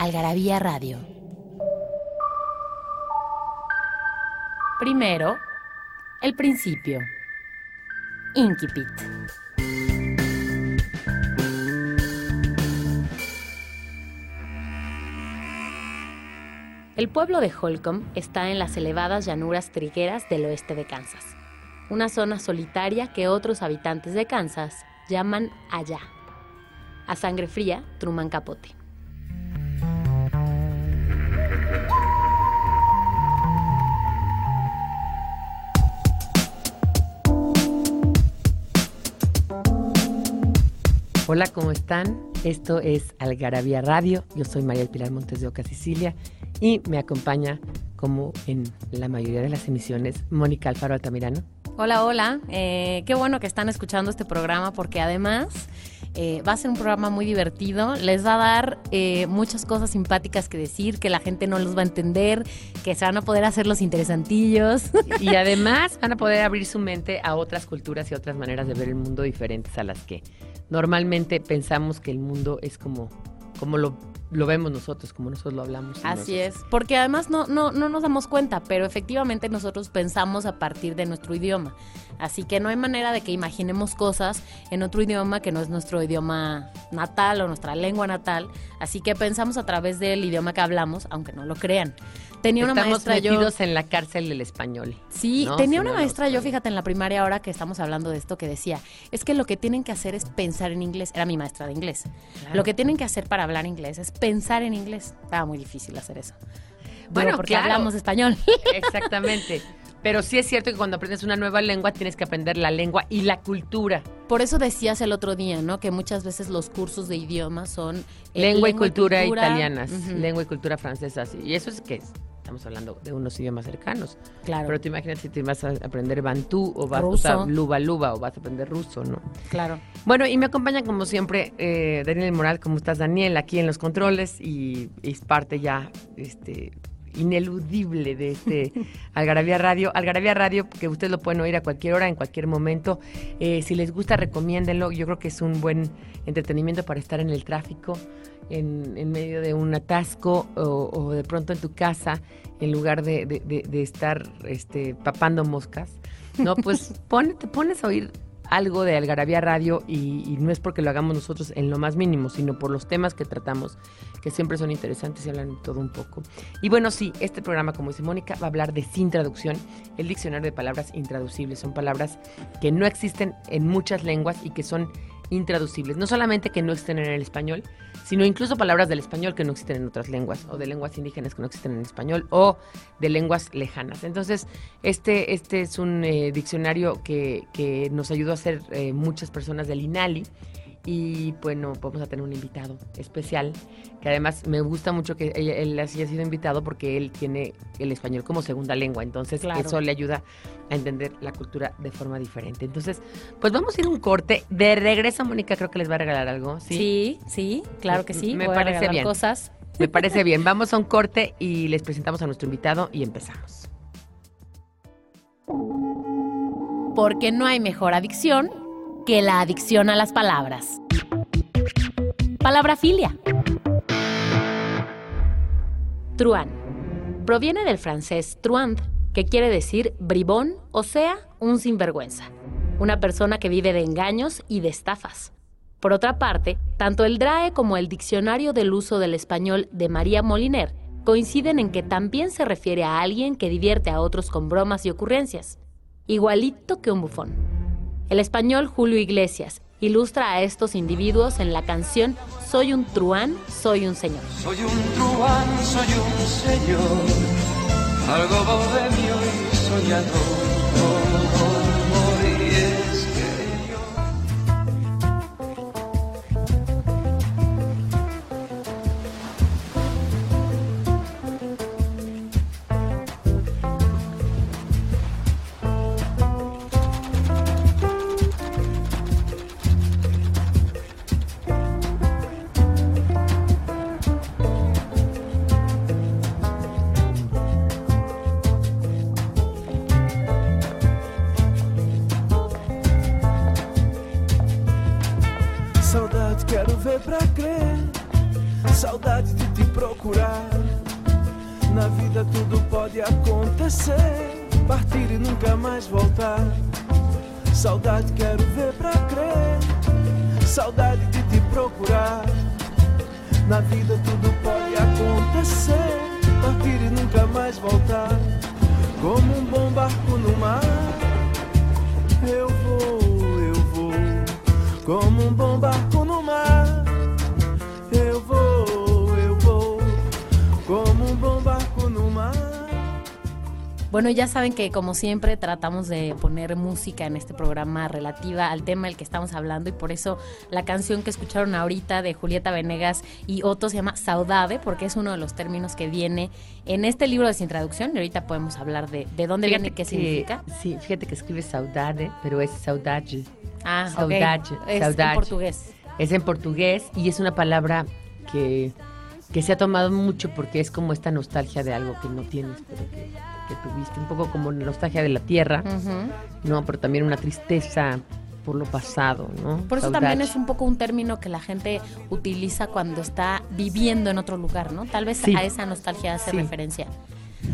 Algarabía Radio. Primero, el principio. Inquipit. El pueblo de Holcomb está en las elevadas llanuras trigueras del oeste de Kansas, una zona solitaria que otros habitantes de Kansas llaman allá. A sangre fría, Truman Capote. Hola, ¿cómo están? Esto es Algarabía Radio. Yo soy María del Pilar Montes de Oca, Sicilia, y me acompaña, como en la mayoría de las emisiones, Mónica Alfaro Altamirano. Hola, hola. Eh, qué bueno que están escuchando este programa porque además eh, va a ser un programa muy divertido. Les va a dar eh, muchas cosas simpáticas que decir, que la gente no los va a entender, que se van a poder hacer los interesantillos. Y además van a poder abrir su mente a otras culturas y otras maneras de ver el mundo diferentes a las que normalmente pensamos que el mundo es como, como lo, lo vemos nosotros, como nosotros lo hablamos. Así es, porque además no, no, no nos damos cuenta, pero efectivamente nosotros pensamos a partir de nuestro idioma. Así que no hay manera de que imaginemos cosas en otro idioma que no es nuestro idioma natal o nuestra lengua natal. Así que pensamos a través del idioma que hablamos, aunque no lo crean. Tenía una Estamos maestra yo. metidos en la cárcel del español. Sí, ¿no? tenía una maestra yo, fíjate, en la primaria ahora que estamos hablando de esto, que decía, es que lo que tienen que hacer es pensar en inglés. Era mi maestra de inglés. Claro. Lo que tienen que hacer para hablar inglés es pensar en inglés. Estaba muy difícil hacer eso. Bueno, porque claro. hablamos español. Exactamente. Pero sí es cierto que cuando aprendes una nueva lengua tienes que aprender la lengua y la cultura. Por eso decías el otro día, ¿no? Que muchas veces los cursos de idioma son eh, lengua y cultura italianas, Ujú, lengua y cultura francesas. Y eso es que es. Estamos hablando de unos idiomas cercanos. Claro, Pero tú imagínate si te vas a aprender bantú o vas Ruso. a usar luba luba o vas a aprender ruso, ¿no? claro. Bueno, y me acompaña como siempre eh, Daniel Moral. ¿Cómo estás, Daniel? Aquí en los controles y es parte ya este, ineludible de este Algarabía Radio. Algarabía Radio, que ustedes lo pueden oír a cualquier hora, en cualquier momento. Eh, si les gusta, recomiéndenlo. Yo creo que es un buen entretenimiento para estar en el tráfico, en, en medio de un atasco o, o de pronto en tu casa, en lugar de, de- de- de estar este, papando moscas. No, pues pon- te pones a oír algo de Algarabía Radio y, y no es porque lo hagamos nosotros en lo más mínimo, sino por los temas que tratamos, que siempre son interesantes y hablan todo un poco. Y bueno, sí, este programa, como dice Mónica, va a hablar de sin traducción, el diccionario de palabras intraducibles. Son palabras que no existen en muchas lenguas y que son intraducibles. No solamente que no existen en el español, sino incluso palabras del español que no existen en otras lenguas, o de lenguas indígenas que no existen en español, o de lenguas lejanas. Entonces, este, este es un eh, diccionario que, que nos ayudó a hacer eh, muchas personas del INALI. Y bueno, vamos a tener un invitado especial, que además me gusta mucho que él haya sido invitado porque él tiene el español como segunda lengua, entonces Claro. eso le ayuda a entender la cultura de forma diferente. Entonces, pues vamos a ir a un corte. De regreso, Mónica creo que les va a regalar algo. Sí, Sí, sí, claro que sí. Me Voy parece bien. cosas. me parece bien. Vamos a un corte y les presentamos a nuestro invitado y empezamos. Porque no hay mejor adicción que la adicción a las palabras. Palabrafilia. Truán. Proviene del francés truand, que quiere decir bribón, o sea, un sinvergüenza. Una persona que vive de engaños y de estafas. Por otra parte, tanto el DRAE como el Diccionario del Uso del Español de María Moliner coinciden en que también se refiere a alguien que divierte a otros con bromas y ocurrencias, igualito que un bufón. El español Julio Iglesias ilustra a estos individuos en la canción Soy un truán, soy un señor. Soy un truán, soy un señor, algo bohemio y soñador. Pra crer. Saudade de te procurar. Na vida tudo pode acontecer. Partir e nunca mais voltar. Saudade quero ver pra crer. Saudade de te procurar. Na vida tudo pode acontecer. Partir e nunca mais voltar. Como um bom barco no mar. Eu vou, eu vou. Como um bom barco no Bueno, ya saben que como siempre tratamos de poner música en este programa relativa al tema del que estamos hablando y por eso la canción que escucharon ahorita de Julieta Venegas y Otto se llama Saudade porque es uno de los términos que viene en este libro de Sin Traducción y ahorita podemos hablar de, de dónde viene y qué que- significa. Sí, fíjate que escribe saudade, pero es saudade. Ah. Saudade, Es saudade. en portugués. Es en portugués y es una palabra que, que se ha tomado mucho porque es como esta nostalgia de algo que no tienes, pero que, que tuviste. Un poco como nostalgia de la tierra. ¿no? Pero también una tristeza por lo pasado, ¿no? Por eso Saudade. también es un poco un término que la gente utiliza cuando está viviendo en otro lugar, ¿no? Tal vez Sí. a esa nostalgia hace Sí. referencia.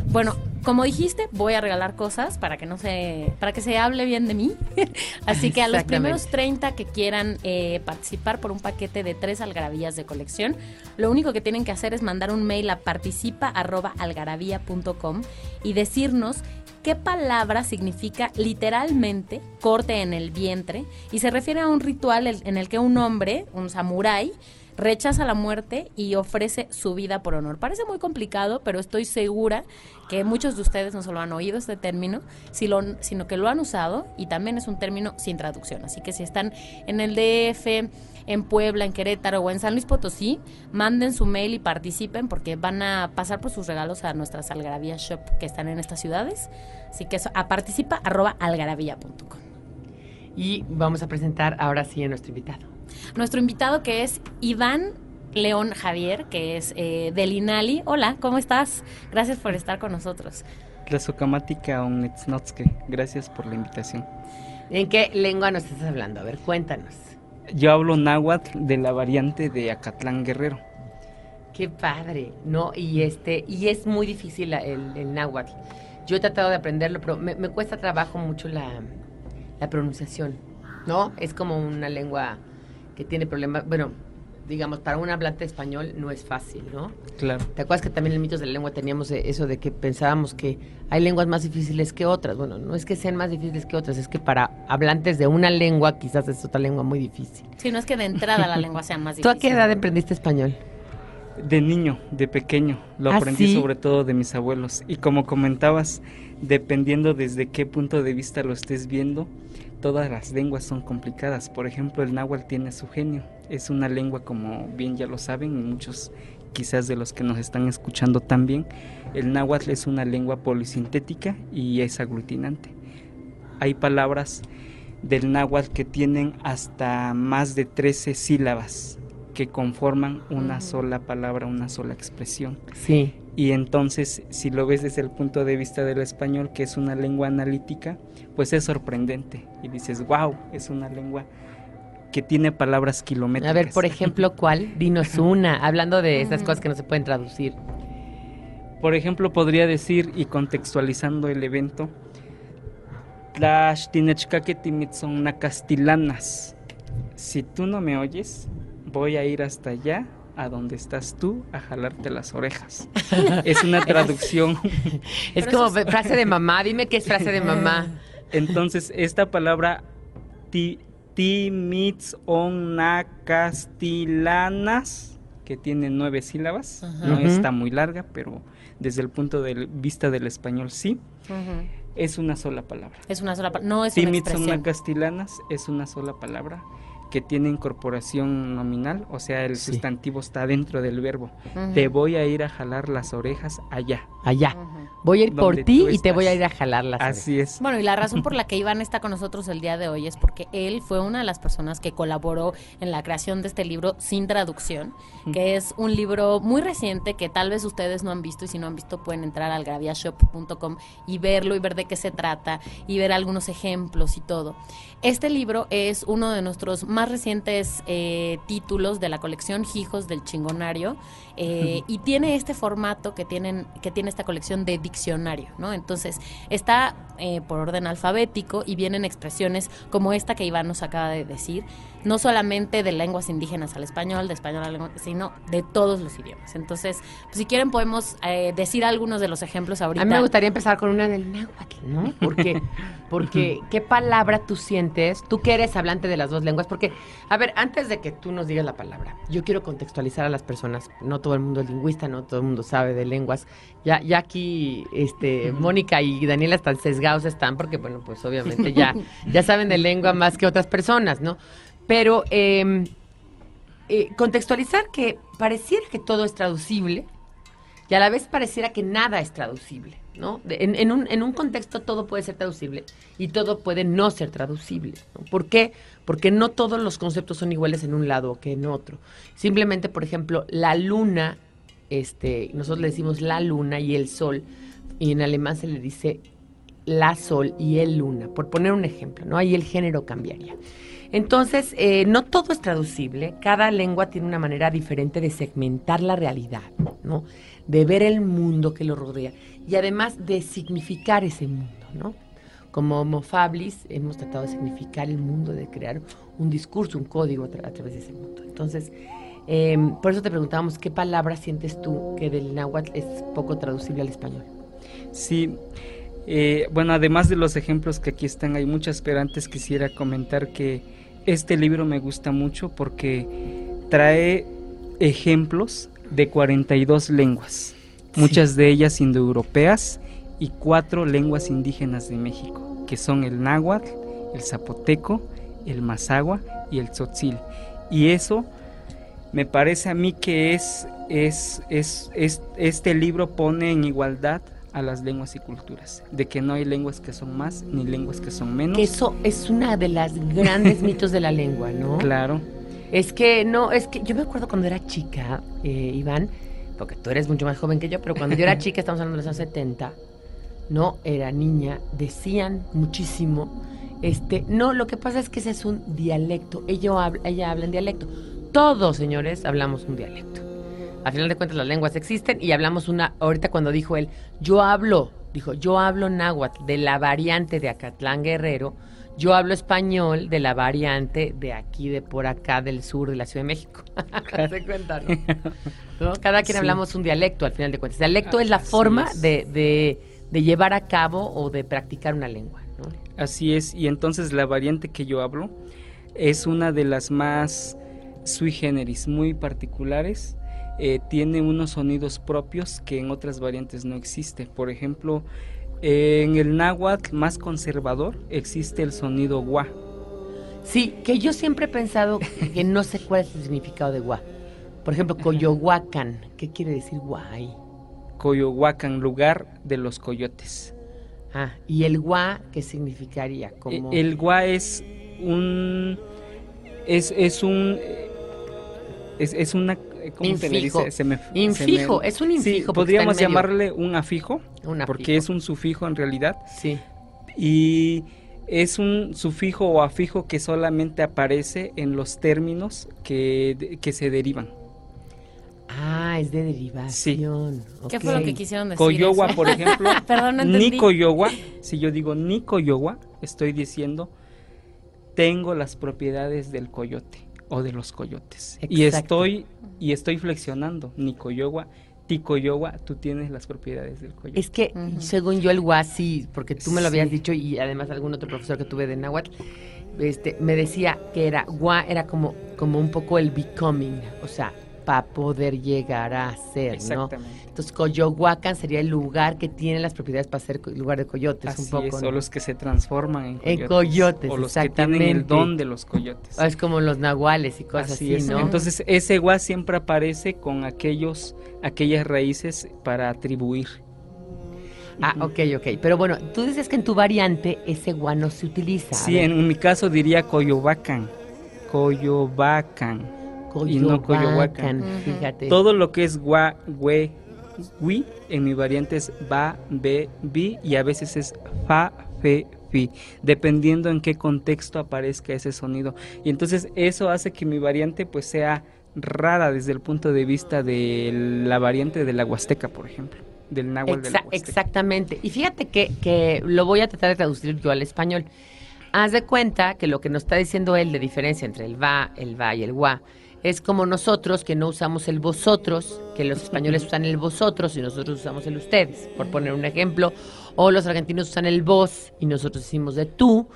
Bueno, como dijiste, voy a regalar cosas para que no se, para que se hable bien de mí. Así que a los primeros 30 que quieran eh, participar por un paquete de tres algarabías de colección, lo único que tienen que hacer es mandar un mail a participa@algarabía.com y decirnos qué palabra significa literalmente corte en el vientre y se refiere a un ritual en el que un hombre, un samurái, rechaza la muerte y ofrece su vida por honor. Parece muy complicado, pero estoy segura que muchos de ustedes no solo han oído este término, sino que lo han usado y también es un término sin traducción. Así que si están en el DF, en Puebla, en Querétaro o en San Luis Potosí, manden su mail y participen porque van a pasar por sus regalos a nuestras Algarabía Shop que están en estas ciudades. Así que eso, a participa arroba algarabía.com. Y vamos a presentar ahora sí a nuestro invitado. Nuestro invitado que es Iván León Javier, que es eh, del INALI. Hola, ¿cómo estás? Gracias por estar con nosotros. Gracias por la invitación. ¿En qué lengua nos estás hablando? A ver, cuéntanos. Yo hablo náhuatl de la variante de Acatlán Guerrero. Qué padre, ¿no? Y este, y es muy difícil el, el náhuatl. Yo he tratado de aprenderlo, pero me, me cuesta trabajo mucho la, la pronunciación, ¿no? Es como una lengua que tiene problemas, bueno, digamos, para un hablante español no es fácil, ¿no? Claro. ¿Te acuerdas que también en mitos de la lengua teníamos eh, eso de que pensábamos que hay lenguas más difíciles que otras? Bueno, no es que sean más difíciles que otras, es que para hablantes de una lengua quizás es otra lengua muy difícil. Si no es que de entrada la lengua sea más ¿Tú difícil. a qué edad aprendiste español? De niño, de pequeño, lo ¿Ah, aprendí sí? sobre todo de mis abuelos. Y como comentabas, dependiendo desde qué punto de vista lo estés viendo, todas las lenguas son complicadas. Por ejemplo, el náhuatl tiene su genio. Es una lengua, como bien ya lo saben, y muchos quizás de los que nos están escuchando también. El náhuatl es una lengua polisintética y es aglutinante. Hay palabras del náhuatl que tienen hasta más de 13 sílabas que conforman una sola palabra, una sola expresión. Sí. Y entonces, si lo ves desde el punto de vista del español, que es una lengua analítica, pues es sorprendente. Y dices, wow, es una lengua que tiene palabras kilométricas. A ver, por ejemplo, ¿cuál? Dinos una, hablando de esas cosas que no se pueden traducir. Por ejemplo, podría decir, y contextualizando el evento, castilanas. Si tú no me oyes, voy a ir hasta allá, a donde estás tú, a jalarte las orejas. es una traducción. Es como frase de mamá, dime qué es frase de mamá. Entonces, esta palabra ti, castilanas, que tiene nueve sílabas, no está muy larga, pero desde el punto de vista del español sí, es una sola palabra. Es una sola pa- no es una expresión. Timitsonacastilanas es una sola palabra que tiene incorporación nominal, o sea, el Sí. sustantivo está dentro del verbo. Te voy a ir a jalar las orejas allá. Allá. Voy a ir por ti y te voy a ir a jalar las orejas. Así es. Bueno, y la razón por la que Iván está con nosotros el día de hoy es porque él fue una de las personas que colaboró en la creación de este libro sin traducción, que es un libro muy reciente que tal vez ustedes no han visto y si no han visto pueden entrar al graviashop.com y verlo y ver de qué se trata y ver algunos ejemplos y todo. Este libro es uno de nuestros más recientes eh, títulos de la colección Hijos del Chingonario eh, y tiene este formato que tienen que tiene esta colección de diccionario, ¿no? Entonces está eh, por orden alfabético y vienen expresiones como esta que Iván nos acaba de decir, no solamente de lenguas indígenas al español, de español al lengua, sino de todos los idiomas. Entonces, pues, si quieren podemos eh, decir algunos de los ejemplos ahorita. A mí me gustaría empezar con una del náhuatl, ¿no? Porque, porque ¿qué palabra tú sientes? Tú que eres hablante de las dos lenguas, porque, a ver, antes de que tú nos digas la palabra, yo quiero contextualizar a las personas, no todo el mundo es lingüista, no todo el mundo sabe de lenguas. Ya, ya aquí, este, Mónica y Daniela están sesgados están, porque, bueno, pues obviamente ya, ya saben de lengua más que otras personas, ¿no? Pero eh, eh, contextualizar que pareciera que todo es traducible y a la vez pareciera que nada es traducible, ¿no? En, un, en un contexto todo puede ser traducible y todo puede no ser traducible. ¿Por qué? Porque no todos los conceptos son iguales en un lado que en otro. Simplemente, por ejemplo, la luna, este, nosotros le decimos la luna y el sol, y en alemán se le dice la sol y el luna, por poner un ejemplo, ¿no? Ahí el género cambiaría. Entonces, eh, no todo es traducible, cada lengua tiene una manera diferente de segmentar la realidad, ¿no? De ver el mundo que lo rodea y además de significar ese mundo, ¿no? Como Homo Fablis hemos tratado de significar el mundo, de crear un discurso, un código a, tra- a través de ese mundo. Entonces, eh, por eso te preguntábamos, ¿qué palabra sientes tú que del náhuatl es poco traducible al español? Sí, eh, bueno, además de los ejemplos que aquí están, hay muchas, pero antes quisiera comentar que este libro me gusta mucho porque trae ejemplos de 42 lenguas, muchas de ellas indoeuropeas y cuatro lenguas indígenas de México, que son el náhuatl, el zapoteco, el mazagua y el tzotzil. Y eso me parece a mí que es, es, es, es- este libro pone en igualdad a las lenguas y culturas, de que no hay lenguas que son más ni lenguas que son menos. Que eso es una de las grandes mitos de la lengua, ¿no? Claro, Es que no, es que yo me acuerdo cuando era chica, eh, Iván, porque tú eres mucho más joven que yo, pero cuando yo era chica, estamos hablando de los años 70, no era niña, decían muchísimo, este, no, lo que pasa es que ese es un dialecto, ella habla, ella habla en dialecto. Todos, señores, hablamos un dialecto. Al final de cuentas las lenguas existen y hablamos una, ahorita cuando dijo él, yo hablo, dijo, yo hablo náhuatl de la variante de Acatlán Guerrero, yo hablo español de la variante de aquí, de por acá, del sur de la Ciudad de México. ¿Se cuenta, no? ¿No? Cada quien Sí. hablamos un dialecto, al final de cuentas. Dialecto es la forma es. de, de- de llevar a cabo o de practicar una lengua, ¿no? así es. Y entonces la variante que yo hablo es una de las más sui generis, muy particulares. Eh, tiene unos sonidos propios que en otras variantes no existe. Por ejemplo, en el náhuatl más conservador existe el sonido gua. Sí, que yo siempre he pensado que no sé cuál es el significado de gua. Por ejemplo, Coyohuacan, ¿qué quiere decir guay? Coyohuacan, lugar de los coyotes. Ah, y el gua, ¿qué significaría? Como... El gua es un es, es un es, es una ¿cómo se le Infijo. dice? Se me- se Infijo, me- es un Sí, infijo. podríamos medio. llamarle un afijo Un porque es un sufijo en realidad Sí. y es un sufijo o afijo que solamente aparece en los términos que, que se derivan. Ah, es de derivación. ¿Qué fue lo que quisieron decir? Coyohua, eso? por ejemplo, Perdón, no entendí. ni coyohua, si yo digo ni coyohua, estoy diciendo tengo las propiedades del coyote o de los coyotes. Y estoy y estoy flexionando ni coyohua, ti coyohua, tú tienes las propiedades del coyote. Es que, según yo, el gua sí, porque tú me lo habías Sí. dicho y además algún otro profesor que tuve de náhuatl, este, me decía que era, gua era como, como un poco el becoming, o sea, para poder llegar a ser, ¿no? Exactamente. Entonces, Coyohuacan sería el lugar que tiene las propiedades para ser lugar de coyotes, Así un poco. es, ¿no? o los que se transforman en coyotes. En coyotes, o los que tienen el don de los coyotes. Es como los nahuales y cosas Así así, es. ¿no? Entonces ese gua siempre aparece con aquellos, aquellas raíces para atribuir. ah, ok, ok. Pero bueno, tú dices que en tu variante ese gua no se utiliza. Sí, en mi caso diría Coyovacan. Coyovacan. Y no Coyohuacan. Ujú. Fíjate. Todo lo que es gua, güe, wi, en mi variante es ba, be, bi y a veces es fa, fe, fi, dependiendo en qué contexto aparezca ese sonido. Y entonces eso hace que mi variante pues sea rara desde el punto de vista de la variante de la Huasteca, por ejemplo, del náhuatl de la Huasteca. Exactamente. Y fíjate que, que lo voy a tratar de traducir yo al español. Haz de cuenta que lo que nos está diciendo él de diferencia entre el va, el va y el gua es como nosotros que no usamos el vosotros, que los españoles usan el vosotros y nosotros usamos el ustedes, por poner un ejemplo, o los argentinos usan el vos y nosotros decimos de tú,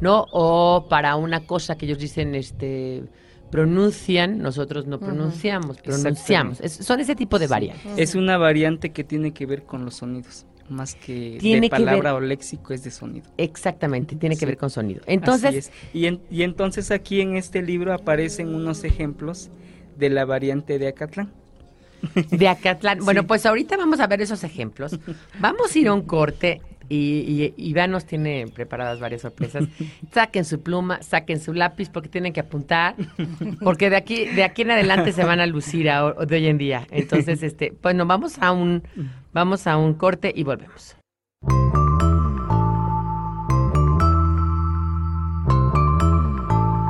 ¿no? O para una cosa que ellos dicen, este pronuncian, nosotros no pronunciamos, pronunciamos. Es- son ese tipo de variantes. Es una variante que tiene que ver con los sonidos, más que Tiene de que ver- palabra o léxico es de sonido. Exactamente, tiene que Sí. ver con sonido. Entonces, es. Y, en- y entonces aquí en este libro aparecen unos ejemplos de la variante de Acatlán. de Acatlán. Bueno, Sí. pues ahorita vamos a ver esos ejemplos. Vamos a ir a un corte y, y Iván nos tiene preparadas varias sorpresas. Saquen su pluma, saquen su lápiz porque tienen que apuntar, porque de aquí de aquí en adelante se van a lucir a- de hoy en día. Entonces, este, bueno, vamos a un vamos a un corte y volvemos.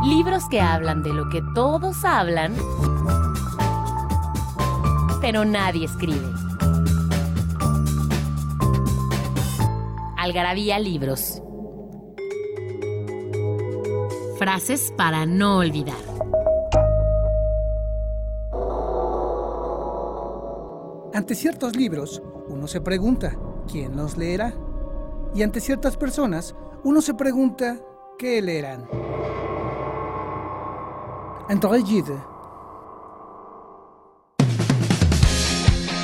Libros que hablan de lo que todos hablan, pero nadie escribe. Algarabía Libros. Frases para no olvidar. Ante ciertos libros, uno se pregunta, ¿quién los leerá? Y ante ciertas personas, uno se pregunta, ¿qué leerán? André Gide,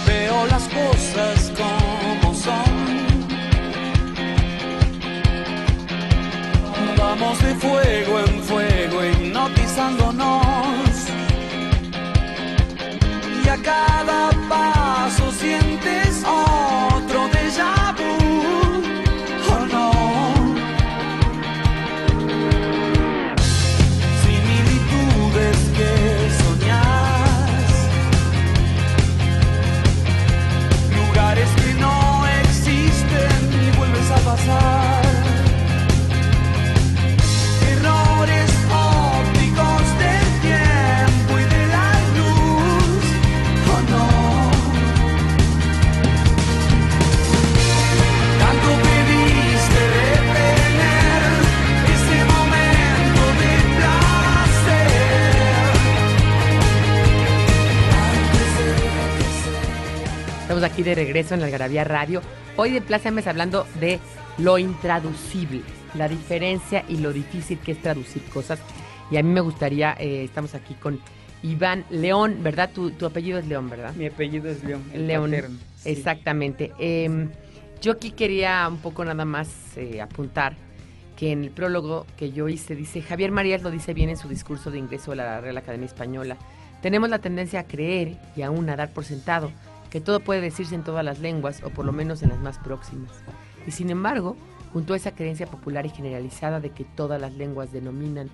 Veo las cosas como de fuego en fuego, hipnotizándonos. Aquí de regreso en la Algarabía Radio. Hoy de Plaza Mes hablando de lo intraducible, la diferencia y lo difícil que es traducir cosas. Y a mí me gustaría, eh, estamos aquí con Iván León, ¿verdad? Tu, tu apellido es León, ¿verdad? Mi apellido es León. el León. paterno, sí. Exactamente. Eh, yo aquí quería un poco nada más eh, apuntar que en el prólogo que yo hice dice, Javier Marías lo dice bien en su discurso de ingreso a la Real Academia Española, tenemos la tendencia a creer y aún a dar por sentado que todo puede decirse en todas las lenguas o por lo menos en las más próximas. Y sin embargo, junto a esa creencia popular y generalizada de que todas las lenguas denominan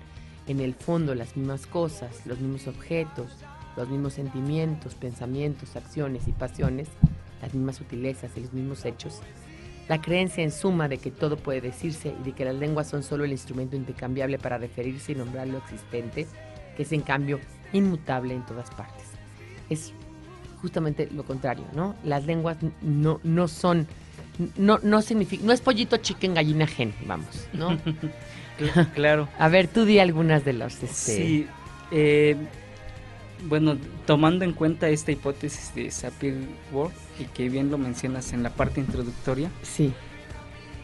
en el fondo las mismas cosas, los mismos objetos, los mismos sentimientos, pensamientos, acciones y pasiones, las mismas sutilezas y los mismos hechos, la creencia en suma de que todo puede decirse y de que las lenguas son solo el instrumento intercambiable para referirse y nombrar lo existente, que es en cambio inmutable en todas partes. Es justamente lo contrario, ¿no? Las lenguas no, no son, no, no significa, no es pollito chicken gallina gen, vamos, ¿no? Cl- Claro. A ver, tú di algunas de los, este, Sí, eh, bueno, tomando en cuenta esta hipótesis de Sapir-Whorf y que bien lo mencionas en la parte introductoria, sí,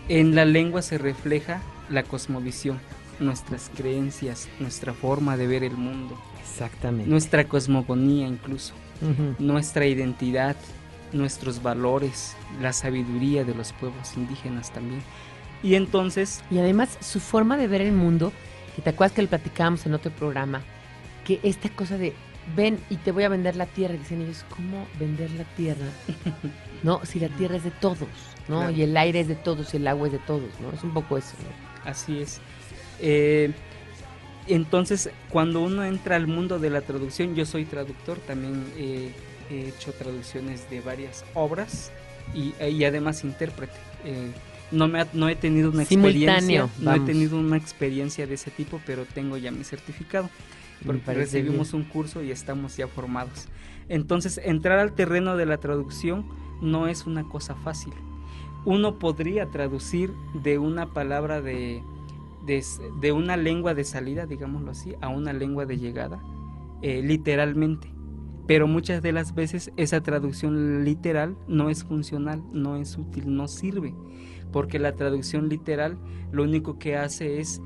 en la lengua se refleja la cosmovisión, nuestras creencias, nuestra forma de ver el mundo, exactamente. nuestra cosmogonía incluso, Nuestra identidad, nuestros valores, la sabiduría de los pueblos indígenas también. Y entonces, Y además su forma de ver el mundo, que te acuerdas que lo platicábamos en otro programa, que esta cosa de ven y te voy a vender la tierra, dicen ellos, ¿cómo vender la tierra? No, si la tierra es de todos, ¿no? Claro. Y el aire es de todos y el agua es de todos, ¿no? Es un poco eso, ¿no? Así es. Eh, entonces, cuando uno entra al mundo de la traducción, yo soy traductor, también eh, he hecho traducciones de varias obras y, y además intérprete. Eh, No, me ha- no he tenido una Simultáneo, experiencia, no he tenido una experiencia de ese tipo, pero tengo ya mi certificado. Porque recibimos bien. un curso y estamos ya formados. Entonces, entrar al terreno de la traducción no es una cosa fácil. Uno podría traducir de una palabra de, de, una lengua de salida, digámoslo así, a una lengua de llegada, eh, literalmente. Pero muchas de las veces esa traducción literal no es funcional, no es útil, no sirve. Porque la traducción literal lo único que hace es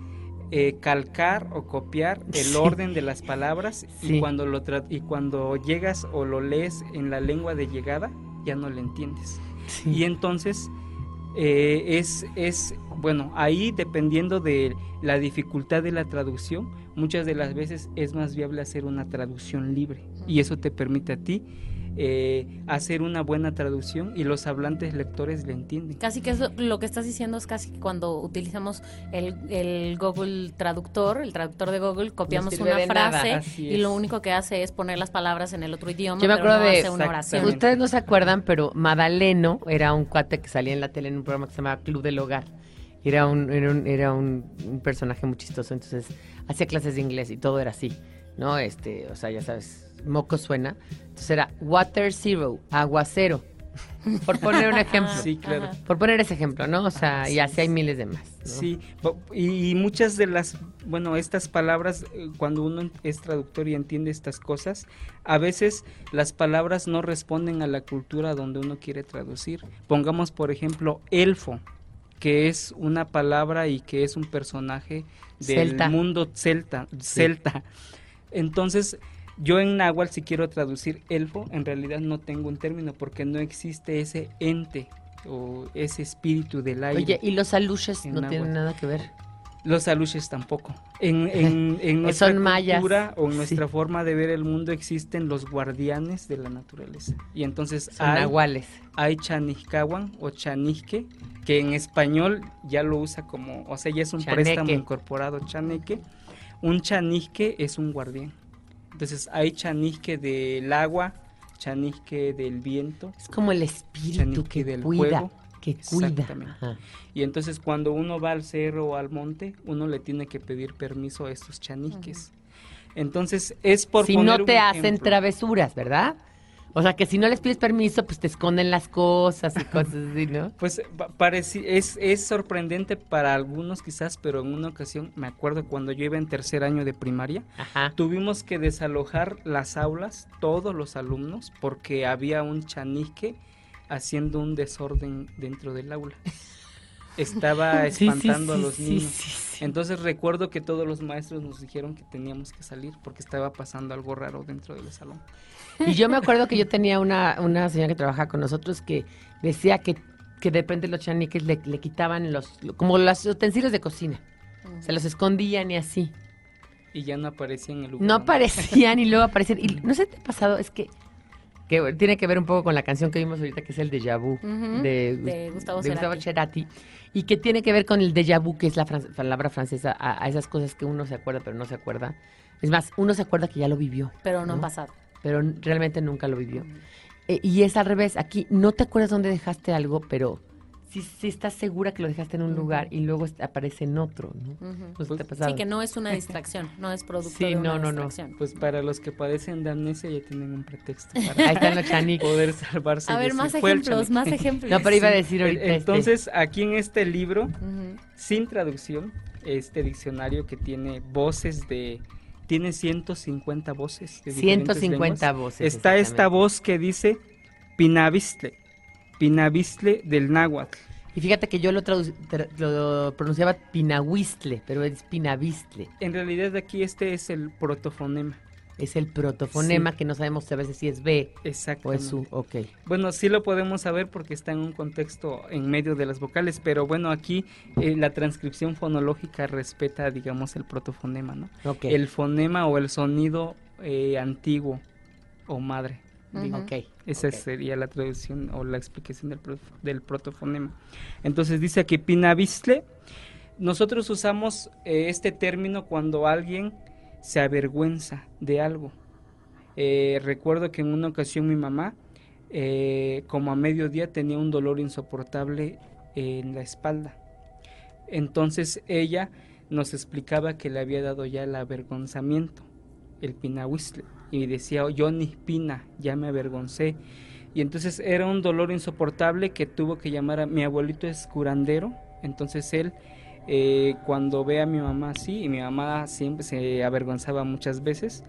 eh, calcar o copiar el Sí. orden de las palabras Sí. y, cuando lo tra- y cuando llegas o lo lees en la lengua de llegada, ya no le entiendes. Y entonces eh, es, es, bueno, ahí dependiendo de la dificultad de la traducción, muchas de las veces es más viable hacer una traducción libre y eso te permite a ti eh, hacer una buena traducción y los hablantes lectores le entienden. Casi que eso, lo que estás diciendo es casi que cuando utilizamos el, el Google Traductor, el traductor de Google, copiamos una frase y lo es. único que hace es poner las palabras en el otro idioma, Yo me acuerdo no de- hace una oración. Ustedes no se acuerdan, pero Madaleno era un cuate que salía en la tele en un programa que se llamaba Club del Hogar. Era un, era un, era un, un personaje muy chistoso, entonces hacía clases de inglés y todo era así, ¿no? Este, o sea, ya sabes, moco suena. Entonces era water zero, aguacero. Por poner un ejemplo. Sí, claro. Por poner ese ejemplo, ¿no? O sea, y así hay miles de más. ¿no? Sí, y, muchas de las, bueno, estas palabras, eh, cuando uno es traductor y entiende estas cosas, a veces las palabras no responden a la cultura donde uno quiere traducir. Pongamos, por ejemplo, elfo, que es una palabra y que es un personaje del Celta. mundo celta, celta. Entonces, yo en náhuatl si quiero traducir elfo, en realidad no tengo un término porque no existe ese ente o ese espíritu del aire. Oye, y los aluches no tienen nada que ver. Los aluches tampoco. En, en, en nuestra Son mayas. cultura o en Sí. nuestra forma de ver el mundo existen los guardianes de la naturaleza. Y entonces Son hay, nahuales. hay chanizcahuan o chanisque, que en español ya lo usa como, o sea, ya es un Chaneque. préstamo incorporado, chaneque. Un chanisque es un guardián. Entonces hay chanisque del agua, chanisque del viento, Es como el espíritu que del cuida, fuego. que cuida. Exactamente. Ajá. Y entonces cuando uno va al cerro o al monte, uno le tiene que pedir permiso a estos chaniques. Entonces es por si poner no un te hacen ejemplo. travesuras, ¿verdad? O sea, que si no les pides permiso, pues te esconden las cosas y cosas así, ¿no? Pues pa- pareci- es, es sorprendente para algunos quizás, pero en una ocasión, me acuerdo cuando yo iba en tercer año de primaria, Ajá. tuvimos que desalojar las aulas, todos los alumnos, porque había un chanique haciendo un desorden dentro del aula. Estaba Sí, sí, espantando sí, a los niños. Entonces recuerdo que todos los maestros nos dijeron que teníamos que salir porque estaba pasando algo raro dentro del salón. Y yo me acuerdo que yo tenía una, una señora que trabajaba con nosotros que decía que, que de repente los chaniques le, le quitaban los, como los utensilios de cocina. Se los escondían y así. Y ya no aparecía en el lugar. No aparecían y luego aparecían. Y no sé qué te ha pasado, es que, que tiene que ver un poco con la canción que vimos ahorita, que es el déjà vu de, de Gustavo de Gustavo Cerati. Cerati. Y que tiene que ver con el déjà vu, que es la fran- palabra francesa, a, a esas cosas que uno se acuerda pero no se acuerda. Es más, uno se acuerda que ya lo vivió, Pero no, ¿No? han pasado. Pero realmente nunca lo vivió. Eh, y es al revés, aquí no te acuerdas dónde dejaste algo, pero sí, sí estás segura que lo dejaste en un Ujú. lugar y luego aparece en otro, ¿no? No sé si te. Sí, que no es una distracción, no es producto Sí, de una no, no, no. distracción. Pues para los que padecen de amnesia ya tienen un pretexto para Ahí están los chaniques. poder salvarse. A ver, más "Fue el ejemplos, chanique". más ejemplos. No, pero iba a decir ahorita. este, Entonces, aquí en este libro, Ujú. sin traducción, este diccionario que tiene voces de... Tiene 150 voces. de diferentes 150 lenguas. voces. Está esta voz que dice Pinavistle. Pinavistle del náhuatl. Y fíjate que yo lo, lo pronunciaba pinahuistle, pero es pinavistle. En realidad aquí este es el protofonema. Es el protofonema que no sabemos a veces si es B o Exactamente. es U. Ok. Bueno, sí lo podemos saber porque está en un contexto en medio de las vocales, pero bueno, aquí eh, la transcripción fonológica respeta, digamos, el protofonema, ¿no? El fonema o el sonido eh, antiguo o madre. digo. Ujú. ok. Esa sería la traducción o la explicación del, del protofonema. Entonces dice aquí pinavistle. Nosotros usamos eh, este término cuando alguien se avergüenza de algo. Eh, recuerdo que en una ocasión mi mamá, eh, como a mediodía, tenía un dolor insoportable en la espalda. Entonces ella nos explicaba que le había dado ya el avergonzamiento, el pinahuistle, y decía, yo ni pina, ya me avergoncé. Y entonces era un dolor insoportable que tuvo que llamar a mi abuelito es curandero, entonces él eh, cuando ve a mi mamá así, y mi mamá siempre se avergonzaba muchas veces,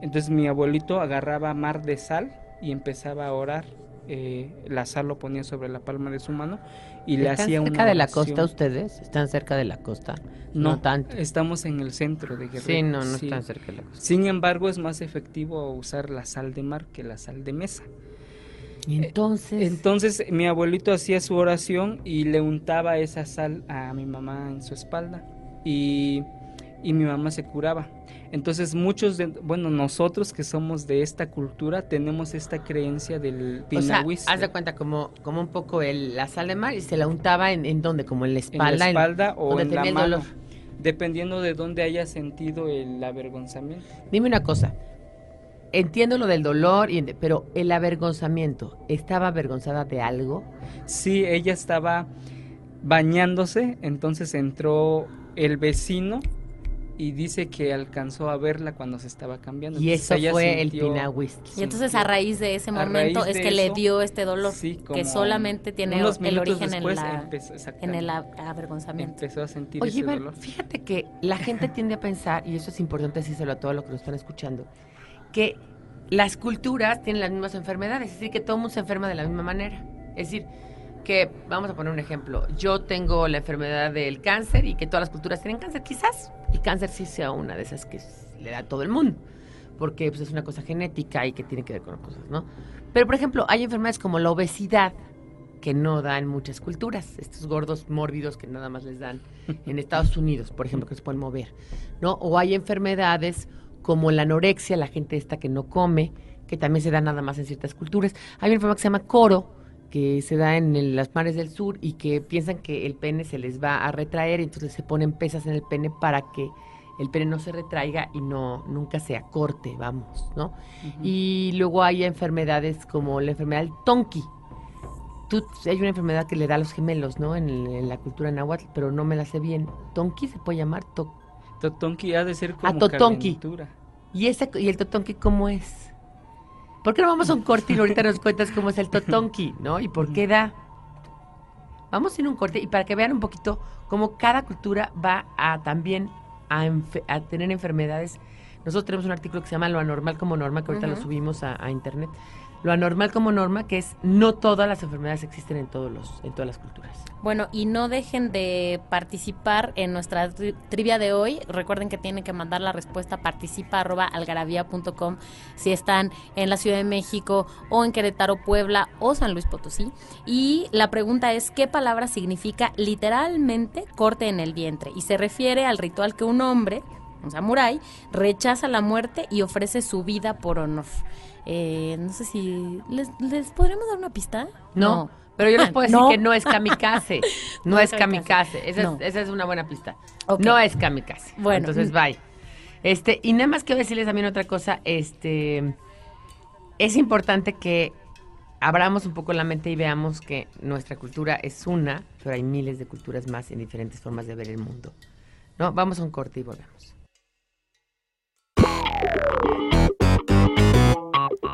entonces mi abuelito agarraba mar de sal y empezaba a orar. eh, la sal lo ponía sobre la palma de su mano y le ¿Están hacía una cerca de la costa ustedes? ¿Están cerca de la costa? No, No tanto. Estamos en el centro de Guerrero. Sí, no, no sí. están cerca de la costa. Sin embargo, es más efectivo usar la sal de mar que la sal de mesa. Y entonces, Entonces mi abuelito hacía su oración y le untaba esa sal a mi mamá en su espalda y, y mi mamá se curaba. Entonces muchos de, bueno, nosotros que somos de esta cultura tenemos esta creencia del o sea, haz de cuenta como, como un poco el, la sal de mar y se la untaba en, en donde, como en la en espalda. la en- espalda o donde en la mano, dolor. dependiendo de dónde haya sentido el avergonzamiento. Dime una cosa. Entiendo lo del dolor, y, pero el avergonzamiento, ¿estaba avergonzada de algo? Sí, ella estaba bañándose, entonces entró el vecino y dice que alcanzó a verla cuando se estaba cambiando. Y Entonces eso fue el sintió- pinahuistle. Y entonces a raíz de ese momento es que le dio este dolor, sí, que solamente tiene el origen en, la, empezó- en el avergonzamiento. empezó a sentir Oye, ese Iván, dolor. fíjate que la gente tiende a pensar, y eso es importante decírselo a todos los que nos están escuchando, que las culturas tienen las mismas enfermedades, es decir, que todo el mundo se enferma de la misma manera. Es decir, que, vamos a poner un ejemplo, yo tengo la enfermedad del cáncer y que todas las culturas tienen cáncer, quizás el cáncer sí sea una de esas que le da a todo el mundo, porque pues, es una cosa genética y que tiene que ver con cosas, ¿no? Pero, por ejemplo, hay enfermedades como la obesidad, que no dan muchas culturas, estos gordos mórbidos que nada más les dan en Estados Unidos, por ejemplo, que se pueden mover, ¿no? O hay enfermedades como la anorexia, la gente esta que no come, que también se da nada más en ciertas culturas. Hay una enfermedad que se llama coro, que se da en el- las mares del sur y que piensan que el pene se les va a retraer, y entonces se ponen pesas en el pene para que el pene no se retraiga y no nunca se acorte, vamos, ¿no? Y luego hay enfermedades como la enfermedad del tonki. Tú, hay una enfermedad que le da a los gemelos, ¿no? En, en la cultura náhuatl, pero no me la sé bien. ¿Tonki se puede llamar? To- Totonki ha de ser como Ah, totonki. calentura. ¿Y, ese, ¿Y el totonki cómo es? ¿Por qué no vamos a un corte y ahorita nos cuentas cómo es el totonki, ¿no? ¿Y por qué da? Vamos a ir a un corte y para que vean un poquito cómo cada cultura va a también a, tener enfermedades. Nosotros tenemos un artículo que se llama Lo anormal como norma, que ahorita lo subimos a, a internet. Lo anormal como norma, que es no todas las enfermedades existen en todos los, en todas las culturas. Bueno, y no dejen de participar en nuestra tri- trivia de hoy. Recuerden que tienen que mandar la respuesta a participa@algarabía.com si están en la Ciudad de México o en Querétaro, Puebla o San Luis Potosí. Y la pregunta es qué palabra significa literalmente corte en el vientre y se refiere al ritual que un hombre, un samurái, rechaza la muerte y ofrece su vida por honor. Eh, no sé si les, les podremos dar una pista. No, pero yo les puedo decir No. que no es kamikaze. No, No es kamikaze. kamikaze. Esa, No. es, esa es una buena pista. No es kamikaze. Bueno. Entonces, bye. Este, y nada más quiero decirles también otra cosa. Este, es importante que abramos un poco la mente y veamos que nuestra cultura es una, pero hay miles de culturas más en diferentes formas de ver el mundo. ¿No? Vamos a un corte y volvemos.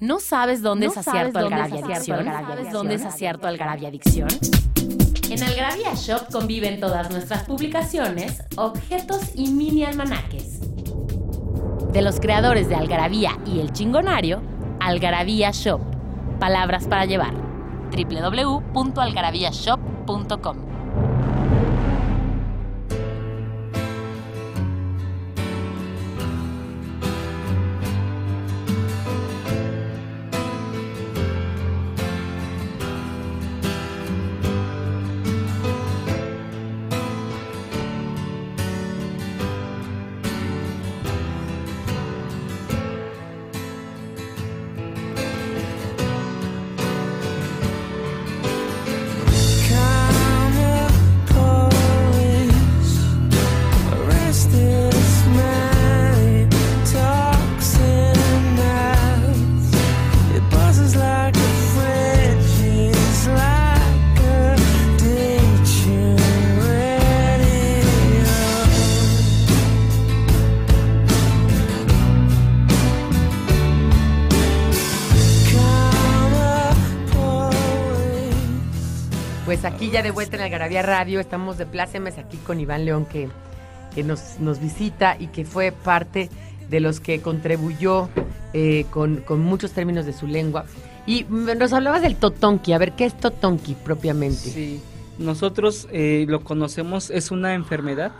¿No sabes dónde ¿No es acierto acierto Adicción? ¿Sabes dónde es acierto Adicción? En Algarabía Shop conviven todas nuestras publicaciones, objetos y mini almanaques. De los creadores de Algarabía y El Chingonario, Algarabía Shop. Palabras para llevar. www.algarabíashop.com aquí ya de vuelta en Algarabía Radio, estamos de plácemes aquí con Iván León que, que nos, nos visita y que fue parte de los que contribuyó eh, con, con muchos términos de su lengua. Y nos hablabas del totonki, a ver, ¿qué es totonki propiamente? Sí, nosotros eh, lo conocemos, es una enfermedad.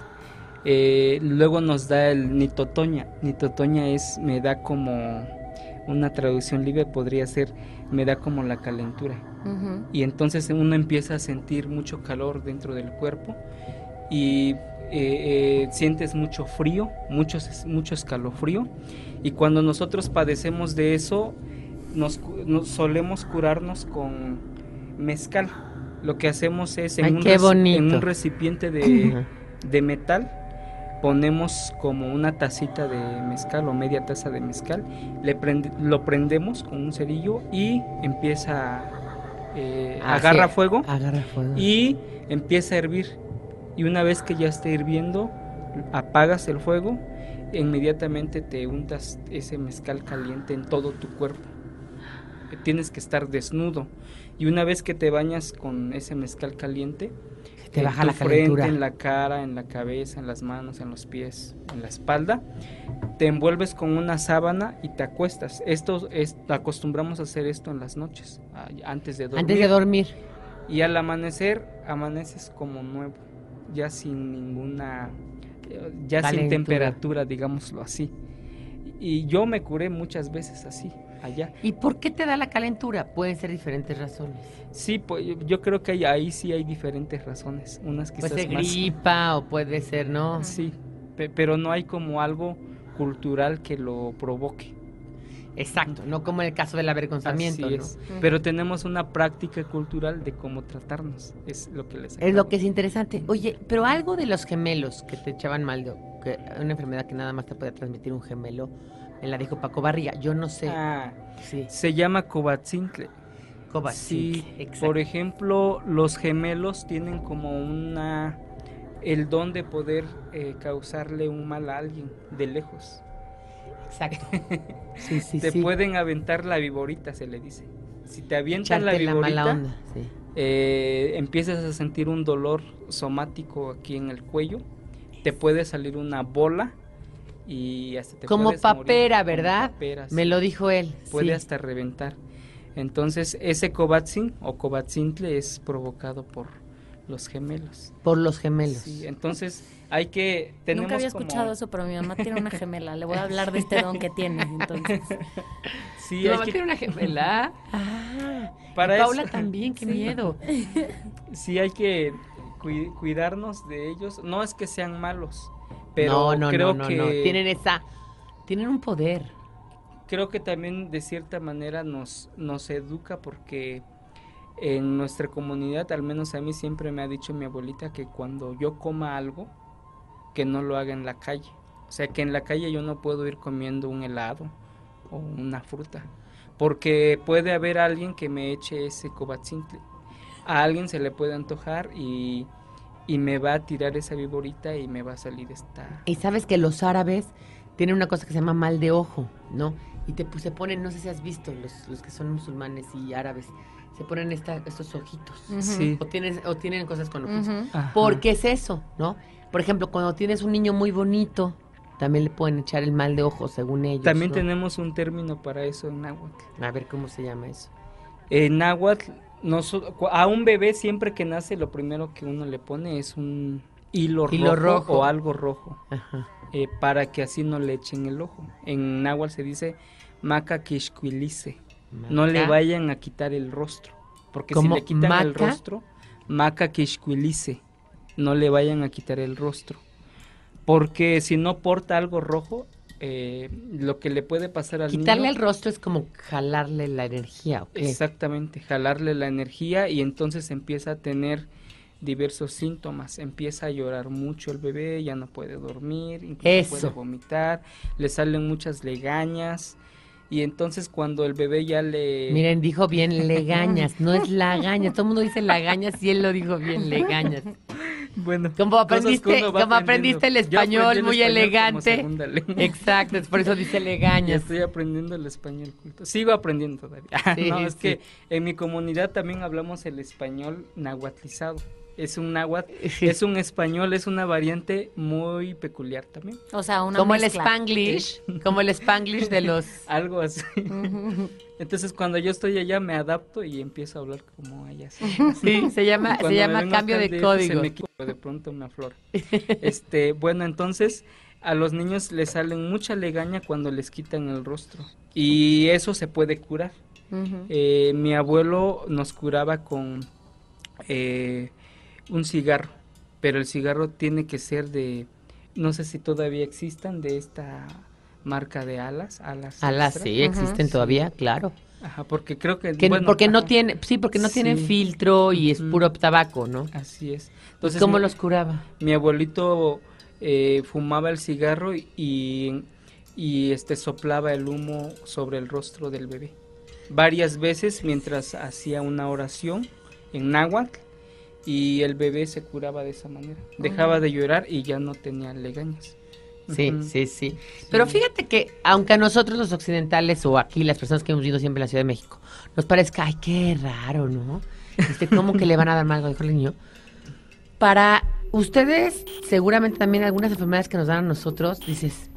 eh, luego nos da el nitotoña. Nitotoña es, me da como, una traducción libre podría ser, me da como la calentura. Y entonces uno empieza a sentir mucho calor dentro del cuerpo y eh, eh, sientes mucho frío, mucho, mucho escalofrío y cuando nosotros padecemos de eso nos, solemos curarnos con mezcal. Lo que hacemos es en, Ay, un, en un recipiente de, de metal ponemos como una tacita de mezcal o media taza de mezcal, le prende- lo prendemos con un cerillo y empieza eh, Ah, agarra sí, fuego Agarra fuego. y empieza a hervir. Y una vez que ya esté hirviendo, apagas el fuego, e inmediatamente te untas ese mezcal caliente en todo tu cuerpo. Tienes que estar desnudo. Y una vez que te bañas con ese mezcal caliente, te en baja tu la calentura. frente, en la cara, en la cabeza, en las manos, en los pies, en la espalda, te envuelves con una sábana y te acuestas. Esto es, acostumbramos a hacer esto en las noches, antes de dormir. Antes de dormir. Y al amanecer, amaneces como nuevo, ya sin ninguna, eh, ya Calentura. sin temperatura, digámoslo así. Y yo me curé muchas veces así, allá. ¿Y por qué te da la calentura? Pueden ser diferentes razones. Sí, pues yo- creo que hay- ahí sí hay diferentes razones, unas quizás Puede ser más. gripa o puede ser, ¿no? Sí, pe- pero no hay como algo cultural que lo provoque. Exacto, no como en el caso del avergonzamiento, Así ¿no? es. Pero tenemos una práctica cultural de cómo tratarnos, es lo que les Es lo que es interesante. Oye, pero algo de los gemelos que te echaban mal, de, que una enfermedad que nada más te puede transmitir un gemelo, me la dijo Paco Barriga. Yo no sé. Ah, sí, se llama Cobatzintle. Covaxin, Sí, exacto. por ejemplo, los gemelos tienen como una el don de poder eh, causarle un mal a alguien de lejos. Exacto. Sí, sí, te sí. pueden aventar la viborita, se le dice. Si te avientan la Echarte la viborita, mala onda, sí. eh, empiezas a sentir un dolor somático aquí en el cuello, te puede salir una bola y hasta te Como morir. papera, Como ¿verdad? papera, Me sí. lo dijo él. puede sí. hasta reventar. Entonces, ese covaxin o covatzintle es provocado por los gemelos. Por los gemelos. Sí, entonces hay que tenemos Nunca había como- escuchado eso, pero mi mamá tiene una gemela. Le voy a hablar de este don que tiene. Entonces, Sí, ¿Tu hay mamá que- tiene una gemela? Ah, Para y Paula eso- también, qué miedo. sí hay que cui- cuidarnos de ellos. No es que sean malos, pero no, no, creo no, no, que no. Tienen esa, tienen un poder. creo que también de cierta manera nos nos educa porque en nuestra comunidad, al menos a mí siempre me ha dicho mi abuelita que cuando yo coma algo, que no lo haga en la calle. O sea, que en la calle yo no puedo ir comiendo un helado o una fruta, porque puede haber alguien que me eche ese cobatzintle. A alguien se le puede antojar y, y me va a tirar esa viborita y me va a salir esta... Y sabes que los árabes tienen una cosa que se llama mal de ojo, ¿no? Y te pues, se ponen, no sé si has visto, los, los que son musulmanes y árabes, se ponen esta, estos ojitos. Sí. O, tienen, o tienen cosas con ojitos. ujú. Ajá. ¿Por qué es eso, no? Por ejemplo, cuando tienes un niño muy bonito, también le pueden echar el mal de ojo, según ellos. También ¿no? tenemos un término para eso en náhuatl. A ver cómo se llama eso. En náhuatl, a un bebé siempre que nace lo primero que uno le pone es un hilo, Hilo rojo, rojo. o algo rojo, Ajá. eh, para que así no le echen el ojo. En náhuatl se dice maca quixcuilice, no le vayan a quitar el rostro, porque si le quitan el rostro, maca quixcuilice, no le vayan a quitar el rostro, porque si no porta algo rojo, eh, lo que le puede pasar al Quitarle niño el rostro es como jalarle la energía. Exactamente, jalarle la energía y entonces empieza a tener diversos síntomas. Empieza a llorar mucho el bebé, ya no puede dormir, incluso Eso. puede vomitar, le salen muchas legañas y entonces cuando el bebé ya le... Miren, dijo bien legañas, no es lagañas. Todo el mundo dice lagañas y él lo dijo bien, legañas. Bueno, Como aprendiste, como aprendiste el español el muy español elegante. Exacto, es por eso dice Ya legañas. estoy aprendiendo el español culto. Sigo aprendiendo todavía. Sí, no, es sí. que en mi comunidad también hablamos el español nahuatlizado. Es un náhuatl, es un español, es una variante muy peculiar también. O sea, una Como el mezcla. Spanglish, como el Spanglish de los... Algo así. Entonces cuando yo estoy allá me adapto y empiezo a hablar como allá. Sí, se llama, se llama cambio de se código. me quita de pronto una flor. Este, bueno, entonces a los niños les salen mucha legaña cuando les quitan el rostro y eso se puede curar. Eh, mi abuelo nos curaba con eh, un cigarro, pero el cigarro tiene que ser de, no sé si todavía existan, de esta marca de alas, alas. Alas, extra. sí, existen todavía, claro. Ajá, porque creo que, Que- bueno, porque no tiene, sí, porque no tienen filtro y es puro tabaco, ¿no? Así es. Entonces, ¿Cómo mi- los curaba? mi abuelito eh, fumaba el cigarro y, y este soplaba el humo sobre el rostro del bebé varias veces mientras hacía una oración en náhuatl y el bebé se curaba de esa manera dejaba de llorar y ya no tenía legañas Sí, sí, sí. Pero fíjate que, aunque a nosotros los occidentales o aquí las personas que hemos vivido siempre en la Ciudad de México, nos parezca, ay, qué raro, ¿no? Este, ¿Cómo que le van a dar mal al niño? Para ustedes, seguramente también algunas enfermedades que nos dan a nosotros, dices,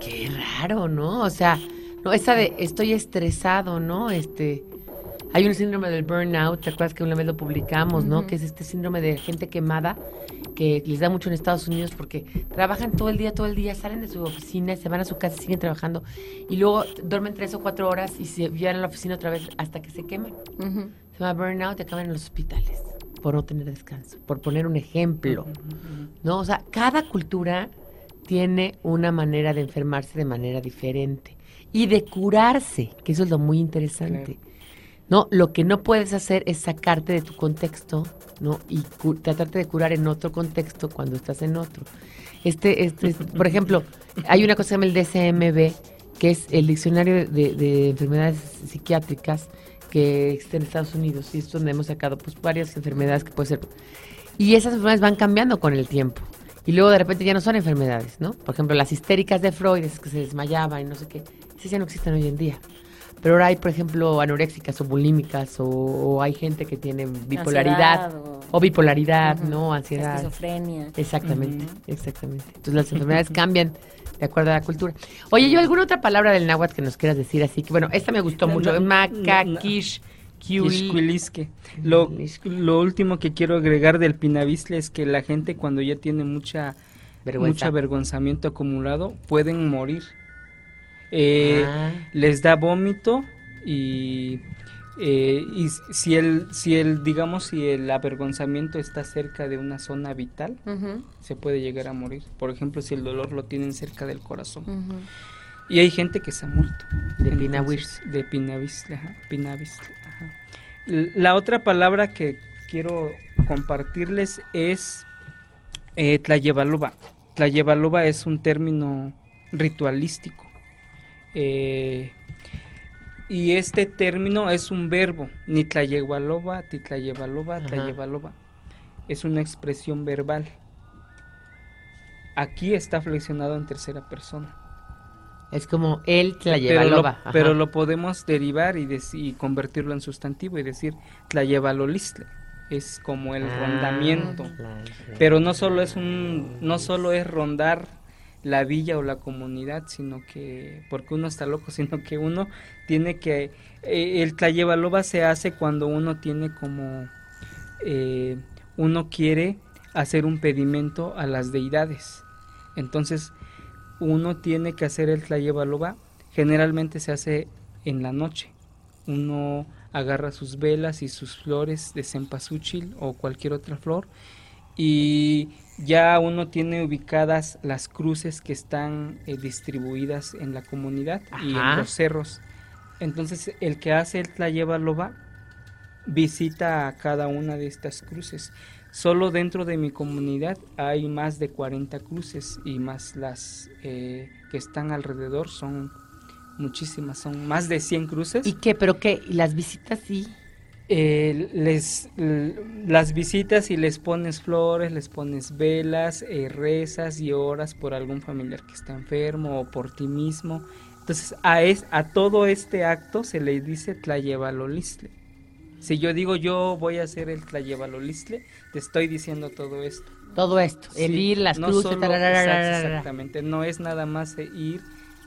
qué raro, ¿no? O sea, no, esa de estoy estresado, ¿no? Este, hay un síndrome del burnout, ¿te acuerdas que una vez lo publicamos, no? Que es este síndrome de gente quemada que les da mucho en Estados Unidos porque trabajan todo el día, todo el día, salen de su oficina, se van a su casa, siguen trabajando y luego duermen tres o cuatro horas y se llevan a la oficina otra vez hasta que se queman. Se llama burnout y acaban en los hospitales por no tener descanso, por poner un ejemplo. ¿No? O sea, cada cultura tiene una manera de enfermarse de manera diferente y de curarse, que eso es lo muy interesante. No, lo que no puedes hacer es sacarte de tu contexto, ¿no? Y tratarte de curar en otro contexto cuando estás en otro. Este, este, es- por ejemplo, hay una cosa que se llama el DSMB, que es el diccionario de, de enfermedades psiquiátricas que existe en Estados Unidos, y es donde hemos sacado pues varias enfermedades que puede ser. Y esas enfermedades van cambiando con el tiempo. Y luego de repente ya no son enfermedades, ¿no? Por ejemplo, las histéricas de Freud, que se desmayaban y no sé qué, esas ya no existen hoy en día. Pero ahora hay, por ejemplo, anoréxicas o bulímicas, o, o hay gente que tiene bipolaridad, o- o bipolaridad. ¿no? Ansiedad. Esquizofrenia. Exactamente, exactamente. Entonces las enfermedades cambian de acuerdo a la cultura. Oye, ¿yo alguna otra palabra del náhuatl que nos quieras decir así? Que bueno, esta me gustó No, mucho. no, Macaquish. Lo, lo último que quiero agregar del pinavisle es que la gente cuando ya tiene mucha Vergüenza. mucho avergonzamiento acumulado pueden morir. Eh, Ah. Les da vómito y, eh, y si el, si el, digamos, si el avergonzamiento está cerca de una zona vital, se puede llegar a morir. Por ejemplo, si el dolor lo tienen cerca del corazón. Y hay gente que se ha muerto. De Pinavis. De ajá, ajá. L- La otra palabra que quiero compartirles es eh. Tlayevaloba es un término ritualístico. Eh, y este término es un verbo, ni Tlayevaloba, Titlayevaloba, Ajá. Tlayevaloba. Es una expresión verbal. Aquí está flexionado en tercera persona. Es como la lleva Pero pero lo podemos derivar y, convertirlo en sustantivo y decir Tlayevalolistle. Es como el Ah, rondamiento. la- Pero no solo es un, no solo es rondar la villa o la comunidad, sino que, porque uno está loco, sino que uno tiene que, eh, el Tlayevaloba se hace cuando uno tiene como, eh, uno quiere hacer un pedimento a las deidades. Entonces, uno tiene que hacer el Tlayevaloba, generalmente se hace en la noche. Uno agarra sus velas y sus flores de cempasúchil o cualquier otra flor y ya uno tiene ubicadas las cruces que están eh, distribuidas en la comunidad y en los cerros. Entonces el que hace el Tlayevaloba visita a cada una de estas cruces. Solo dentro de mi comunidad hay más de 40 cruces y más las eh, que están alrededor son muchísimas, son más de 100 cruces. ¿Y qué? ¿Pero qué? ¿Y las visitas sí? Eh, les las visitas y les pones flores, les pones velas, eh, rezas y oras por algún familiar que está enfermo o por ti mismo. Entonces a, es, a todo este acto se le dice tlayevalolistle. Si yo digo yo voy a hacer el tlayevalolistle, te estoy diciendo todo esto. Todo esto, el ir, las no cruces, solo- exactamente, no es nada más eh, ir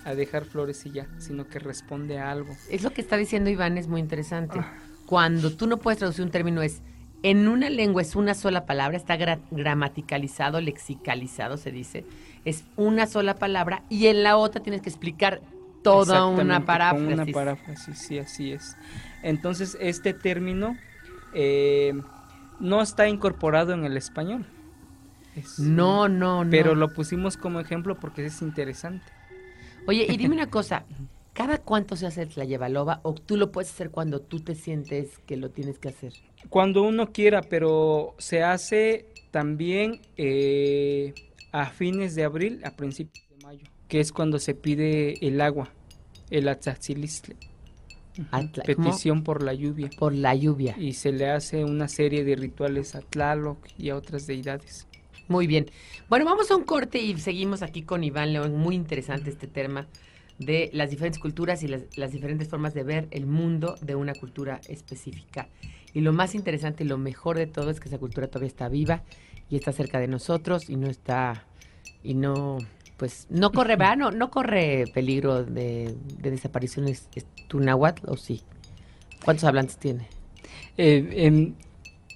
a dejar flores y ya, sino que responde a algo. Es lo que está diciendo Iván, es muy interesante. Ah. Cuando tú no puedes traducir un término, es en una lengua es una sola palabra, está gra- gramaticalizado, lexicalizado, se dice. Es una sola palabra y en la otra tienes que explicar toda una paráfrasis. Una paráfrasis, sí, así es. Entonces, este término eh, no está incorporado en el español. Es- No, no, no. Pero lo pusimos como ejemplo porque es interesante. Oye, y dime una cosa, ¿cada cuánto se hace la llevaloba o tú lo puedes hacer cuando tú te sientes que lo tienes que hacer? Cuando uno quiera, pero se hace también eh, a fines de abril, a principios de mayo, que es cuando se pide el agua, el atzaxilistle. Atla- ¿cómo? Petición por la lluvia. Por la lluvia. Y se le hace una serie de rituales a Tlaloc y a otras deidades. Muy bien. Bueno, vamos a un corte y seguimos aquí con Iván León. Muy interesante este tema de las diferentes culturas y las, diferentes formas de ver el mundo de una cultura específica. Y lo más interesante y lo mejor de todo es que esa cultura todavía está viva y está cerca de nosotros y no está y no pues no corre no, no corre peligro de, de desapariciones ¿Es tu náhuatl o sí cuántos hablantes tiene Eh, en,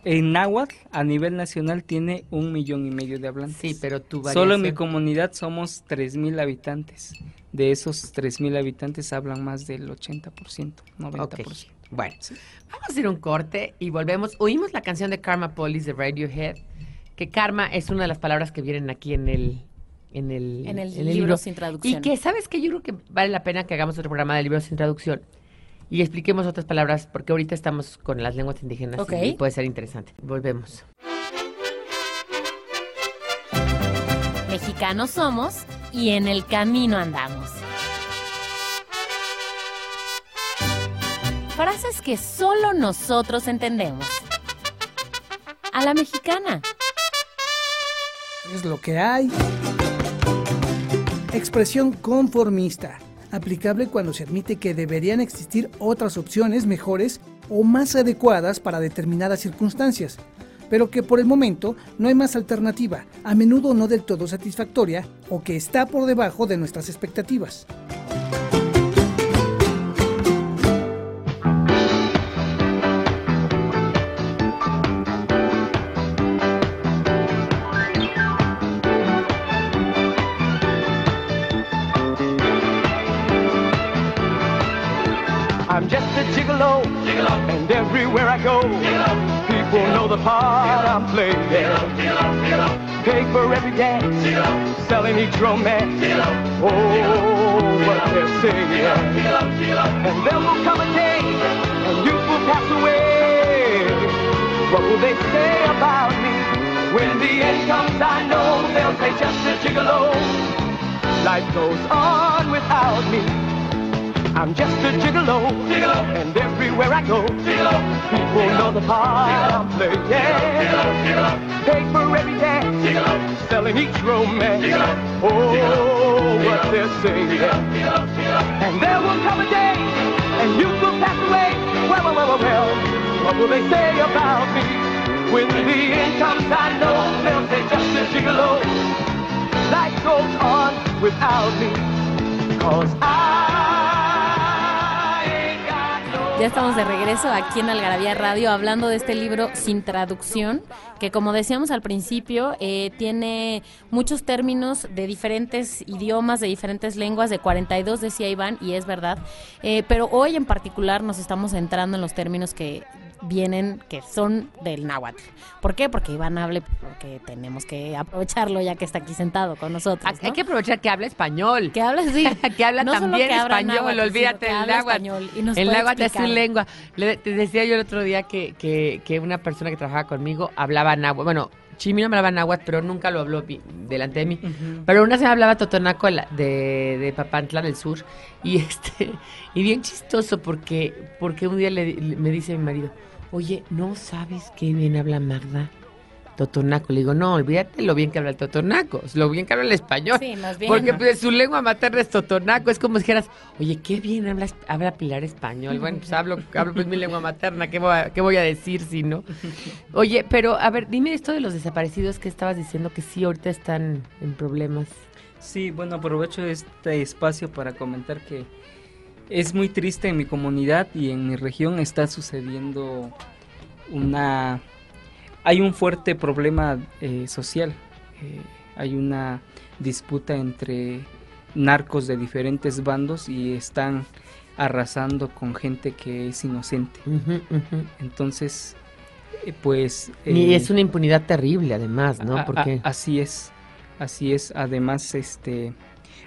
en náhuatl, a nivel nacional, tiene un millón y medio de hablantes. sí pero tu Solo en mi variación- comunidad somos 3.000 habitantes. De esos 3.000 habitantes hablan más del 80%, 90%. Ok. Bueno, Sí. vamos a hacer un corte y volvemos. Oímos la canción de Karma Police de Radiohead, que karma es una de las palabras que vienen aquí en el en el, En el libro sin traducción. Y que, ¿sabes qué? Yo creo que vale la pena que hagamos otro programa de libros sin traducción y expliquemos otras palabras, porque ahorita estamos con las lenguas indígenas Ok. y puede ser interesante. Volvemos. Mexicanos somos y en el camino andamos. Frases que solo nosotros entendemos. A la mexicana. Es lo que hay. Expresión conformista. Aplicable cuando se admite que deberían existir otras opciones mejores o más adecuadas para determinadas circunstancias, pero que por el momento no hay más alternativa, a menudo no del todo satisfactoria o que está por debajo de nuestras expectativas. The part I'm playing. Pay for every dance, selling each romance. Oh, what they're saying. And there will come a day, and youth will pass away. What will they say about me? When the end comes, I know they'll say just a gigolo. Life goes on without me. I'm just a gigolo, and everywhere I go, people know the part I'm playing. Pay for every dance, selling each romance. Oh, what they're saying. And there will come a day, and you will pass away. Well, well, well, well, well, what will they say about me? When the end comes, I know they'll say just a gigolo. Life goes on without me, cause I ain't got no Ya estamos de regreso aquí en Algarabía Radio hablando de este libro sin traducción, que como decíamos al principio, eh, tiene muchos términos de diferentes idiomas, de diferentes lenguas, de 42 decía Iván, y es verdad. Eh, pero hoy en particular nos estamos centrando en los términos que vienen, que son del náhuatl. ¿Por qué? Porque Iván hable, porque tenemos que aprovecharlo ya que está aquí sentado con nosotros. Hay que aprovechar que habla español. Que habla, sí. que habla No también que español, náhuatl, olvídate del náhuatl. el náhuatl es su lengua. Le- te decía yo el otro día que, que, que una persona que trabajaba conmigo hablaba náhuatl. Bueno, Chimino me hablaba náhuatl, pero nunca lo habló delante de mí. Pero una se hablaba totonaco de, de Papantla del Sur. Y este y bien chistoso porque, porque un día le- le- me dice mi marido, oye, ¿no sabes qué bien habla Magda? Totonaco. Le digo, no, olvídate lo bien que habla el Totonaco, lo bien que habla el español. Sí, más bien. Porque pues, su lengua materna es Totonaco. Es como si dijeras, oye, qué bien habla, habla Pilar español. Bueno, pues hablo, hablo pues mi lengua materna. ¿Qué voy, a, ¿Qué voy a decir si no? Oye, pero a ver, dime esto de los desaparecidos que estabas diciendo que sí, ahorita están en problemas. Sí, bueno, aprovecho este espacio para comentar que es muy triste en mi comunidad y en mi región está sucediendo una... Hay un fuerte problema eh, social, eh, hay una disputa entre narcos de diferentes bandos y están arrasando con gente que es inocente. Entonces, eh, pues... Y es una impunidad terrible, además, ¿no? a- a- Porque así es, así es. Además, este,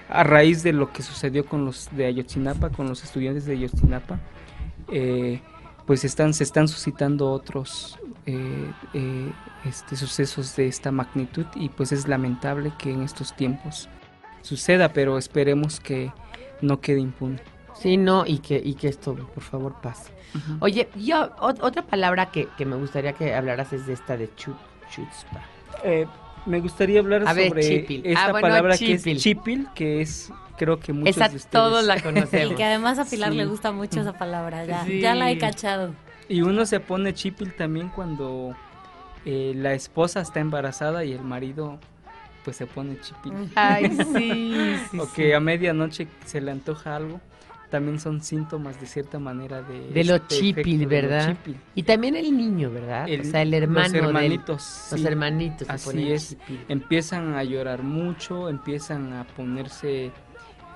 a raíz de lo que sucedió con los de Ayotzinapa, con los estudiantes de Ayotzinapa, eh, pues están, se están suscitando otros eh, eh, este, sucesos de esta magnitud y pues es lamentable que en estos tiempos suceda, pero esperemos que no quede impune. sí, no, y que, y que esto, por favor, pase. Oye, yo, ot- otra palabra que, que me gustaría que hablaras es de esta de chu, chutzpah. Me gustaría hablar A ver, sobre chipil. esta Ah, bueno, palabra chipil. que es chipil, que es creo que muchos Esa de ustedes todos la Y conocemos. que además a Pilar Sí. le gusta mucho esa palabra, ya, Sí. ya la he cachado. Y uno se pone chipil también cuando eh, la esposa está embarazada y el marido pues se pone chipil. Ay, sí, sí, o que a medianoche se le antoja algo. También son síntomas de cierta manera de... De lo este chipil, lo ¿verdad? chipil. Y también el niño, ¿verdad? El- o sea, el hermano Los del- hermanitos. los hermanitos Así es. chipil. Empiezan a llorar mucho, empiezan a ponerse...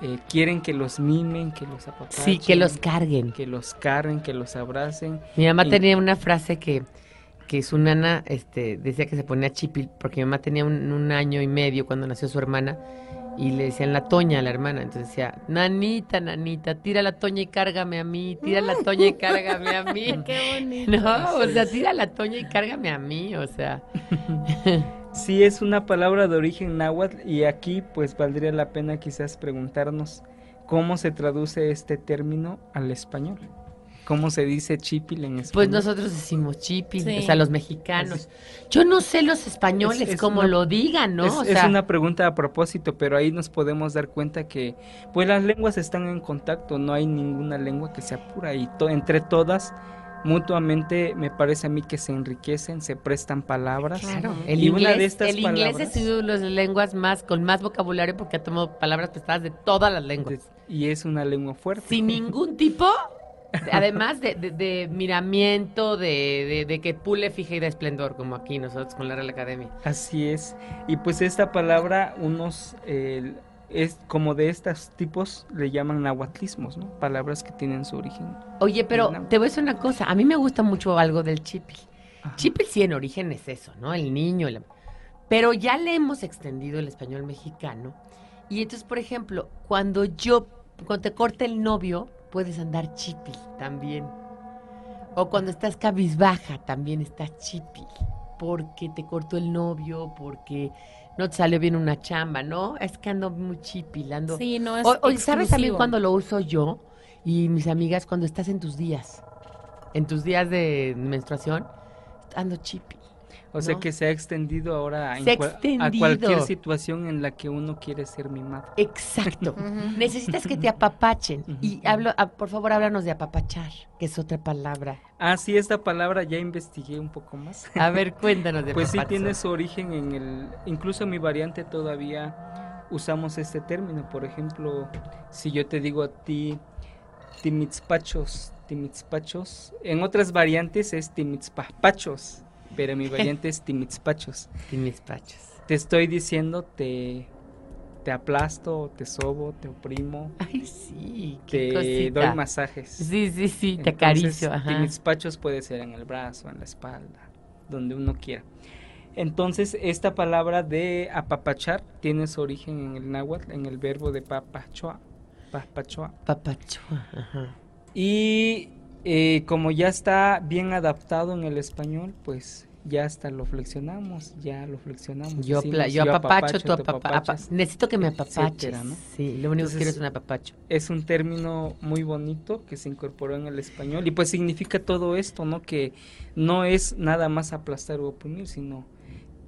eh, quieren que los mimen, que los apapachen. Sí, que los carguen. Que los carguen, que los abracen. Mi mamá Y- tenía una frase que, que su nana este, decía que se ponía chipil, porque mi mamá tenía un, un año y medio cuando nació su hermana, y le decían la toña a la hermana. Entonces decía, nanita, nanita, tira la toña y cárgame a mí, tira la toña y cárgame a mí. Qué bonito. No, o sea, tira la toña y cárgame a mí, o sea. Sí, es una palabra de origen náhuatl y aquí pues valdría la pena quizás preguntarnos cómo se traduce este término al español. ¿Cómo se dice chipil en español? Pues nosotros decimos chipil, Sí. o sea, los mexicanos. Yo no sé los españoles Es- es cómo una- lo digan, ¿no? Es, o es sea, una pregunta a propósito, pero ahí nos podemos dar cuenta que pues las lenguas están en contacto, no hay ninguna lengua que sea pura y to- entre todas mutuamente me parece a mí que se enriquecen, se prestan palabras. Claro, el Y una inglés, de estas el inglés palabras- es una de las lenguas más con más vocabulario porque ha tomado palabras prestadas de todas las lenguas. Y es una lengua fuerte. Sin ningún tipo, además de, de- de miramiento, de, de- de que pule, fija y da esplendor, como aquí nosotros con la Real Academia. Así es. Y pues esta palabra, unos, eh, es como de estos tipos, le llaman nahuatlismos, ¿no? Palabras que tienen su origen. Oye, pero te voy a decir una cosa, a mí me gusta mucho algo del chipil. Ajá. Chipil sí en origen es eso, ¿no? El niño. el- Pero ya le hemos extendido el español mexicano. Y entonces, por ejemplo, cuando yo, cuando te corta el novio, puedes andar chipil también. O cuando estás cabizbaja, también estás chipil. Porque te cortó el novio, porque no te salió bien una chamba, ¿no? Es que ando muy chipil, ando... Sí, no es O, o, ¿Sabes también cuando lo uso yo y mis amigas? Cuando estás en tus días. En tus días de menstruación, ando chipi. O sea que se ha extendido ahora en a cualquier situación en la que uno quiere ser mimado. Exacto. Necesitas que te apapachen. Y hablo, ah, por favor, háblanos de apapachar, que es otra palabra. Ah, sí, esta palabra ya investigué un poco más. A ver, cuéntanos de Pues sí tiene su origen en el, incluso en mi variante todavía usamos este término. Por ejemplo, si yo te digo a ti timitzpachos, timitzpachos, en otras variantes es timitzpachos, pero mi variante es timitzpachos. Y mis pachos. Te estoy diciendo te te aplasto, te sobo, te oprimo, Ay, sí, qué te cosita. doy masajes. Sí, sí, sí, te Entonces, acaricio. Ajá. Puede ser en el brazo, en la espalda, donde uno quiera. Entonces, esta palabra de apapachar tiene su origen en el náhuatl, en el verbo de papachoa. papachoa. Papachua. Ajá. Y eh, como ya está bien adaptado en el español, pues ya hasta lo flexionamos, ya lo flexionamos. Yo, decimos, yo apapacho, tú tú apapa- apa- apapachas. Necesito que me apapaches. etcétera, ¿no? Sí, lo único que quiero es un apapacho. es un término muy bonito que se incorporó en el español y pues significa todo esto, ¿no? Que no es nada más aplastar o oprimir, sino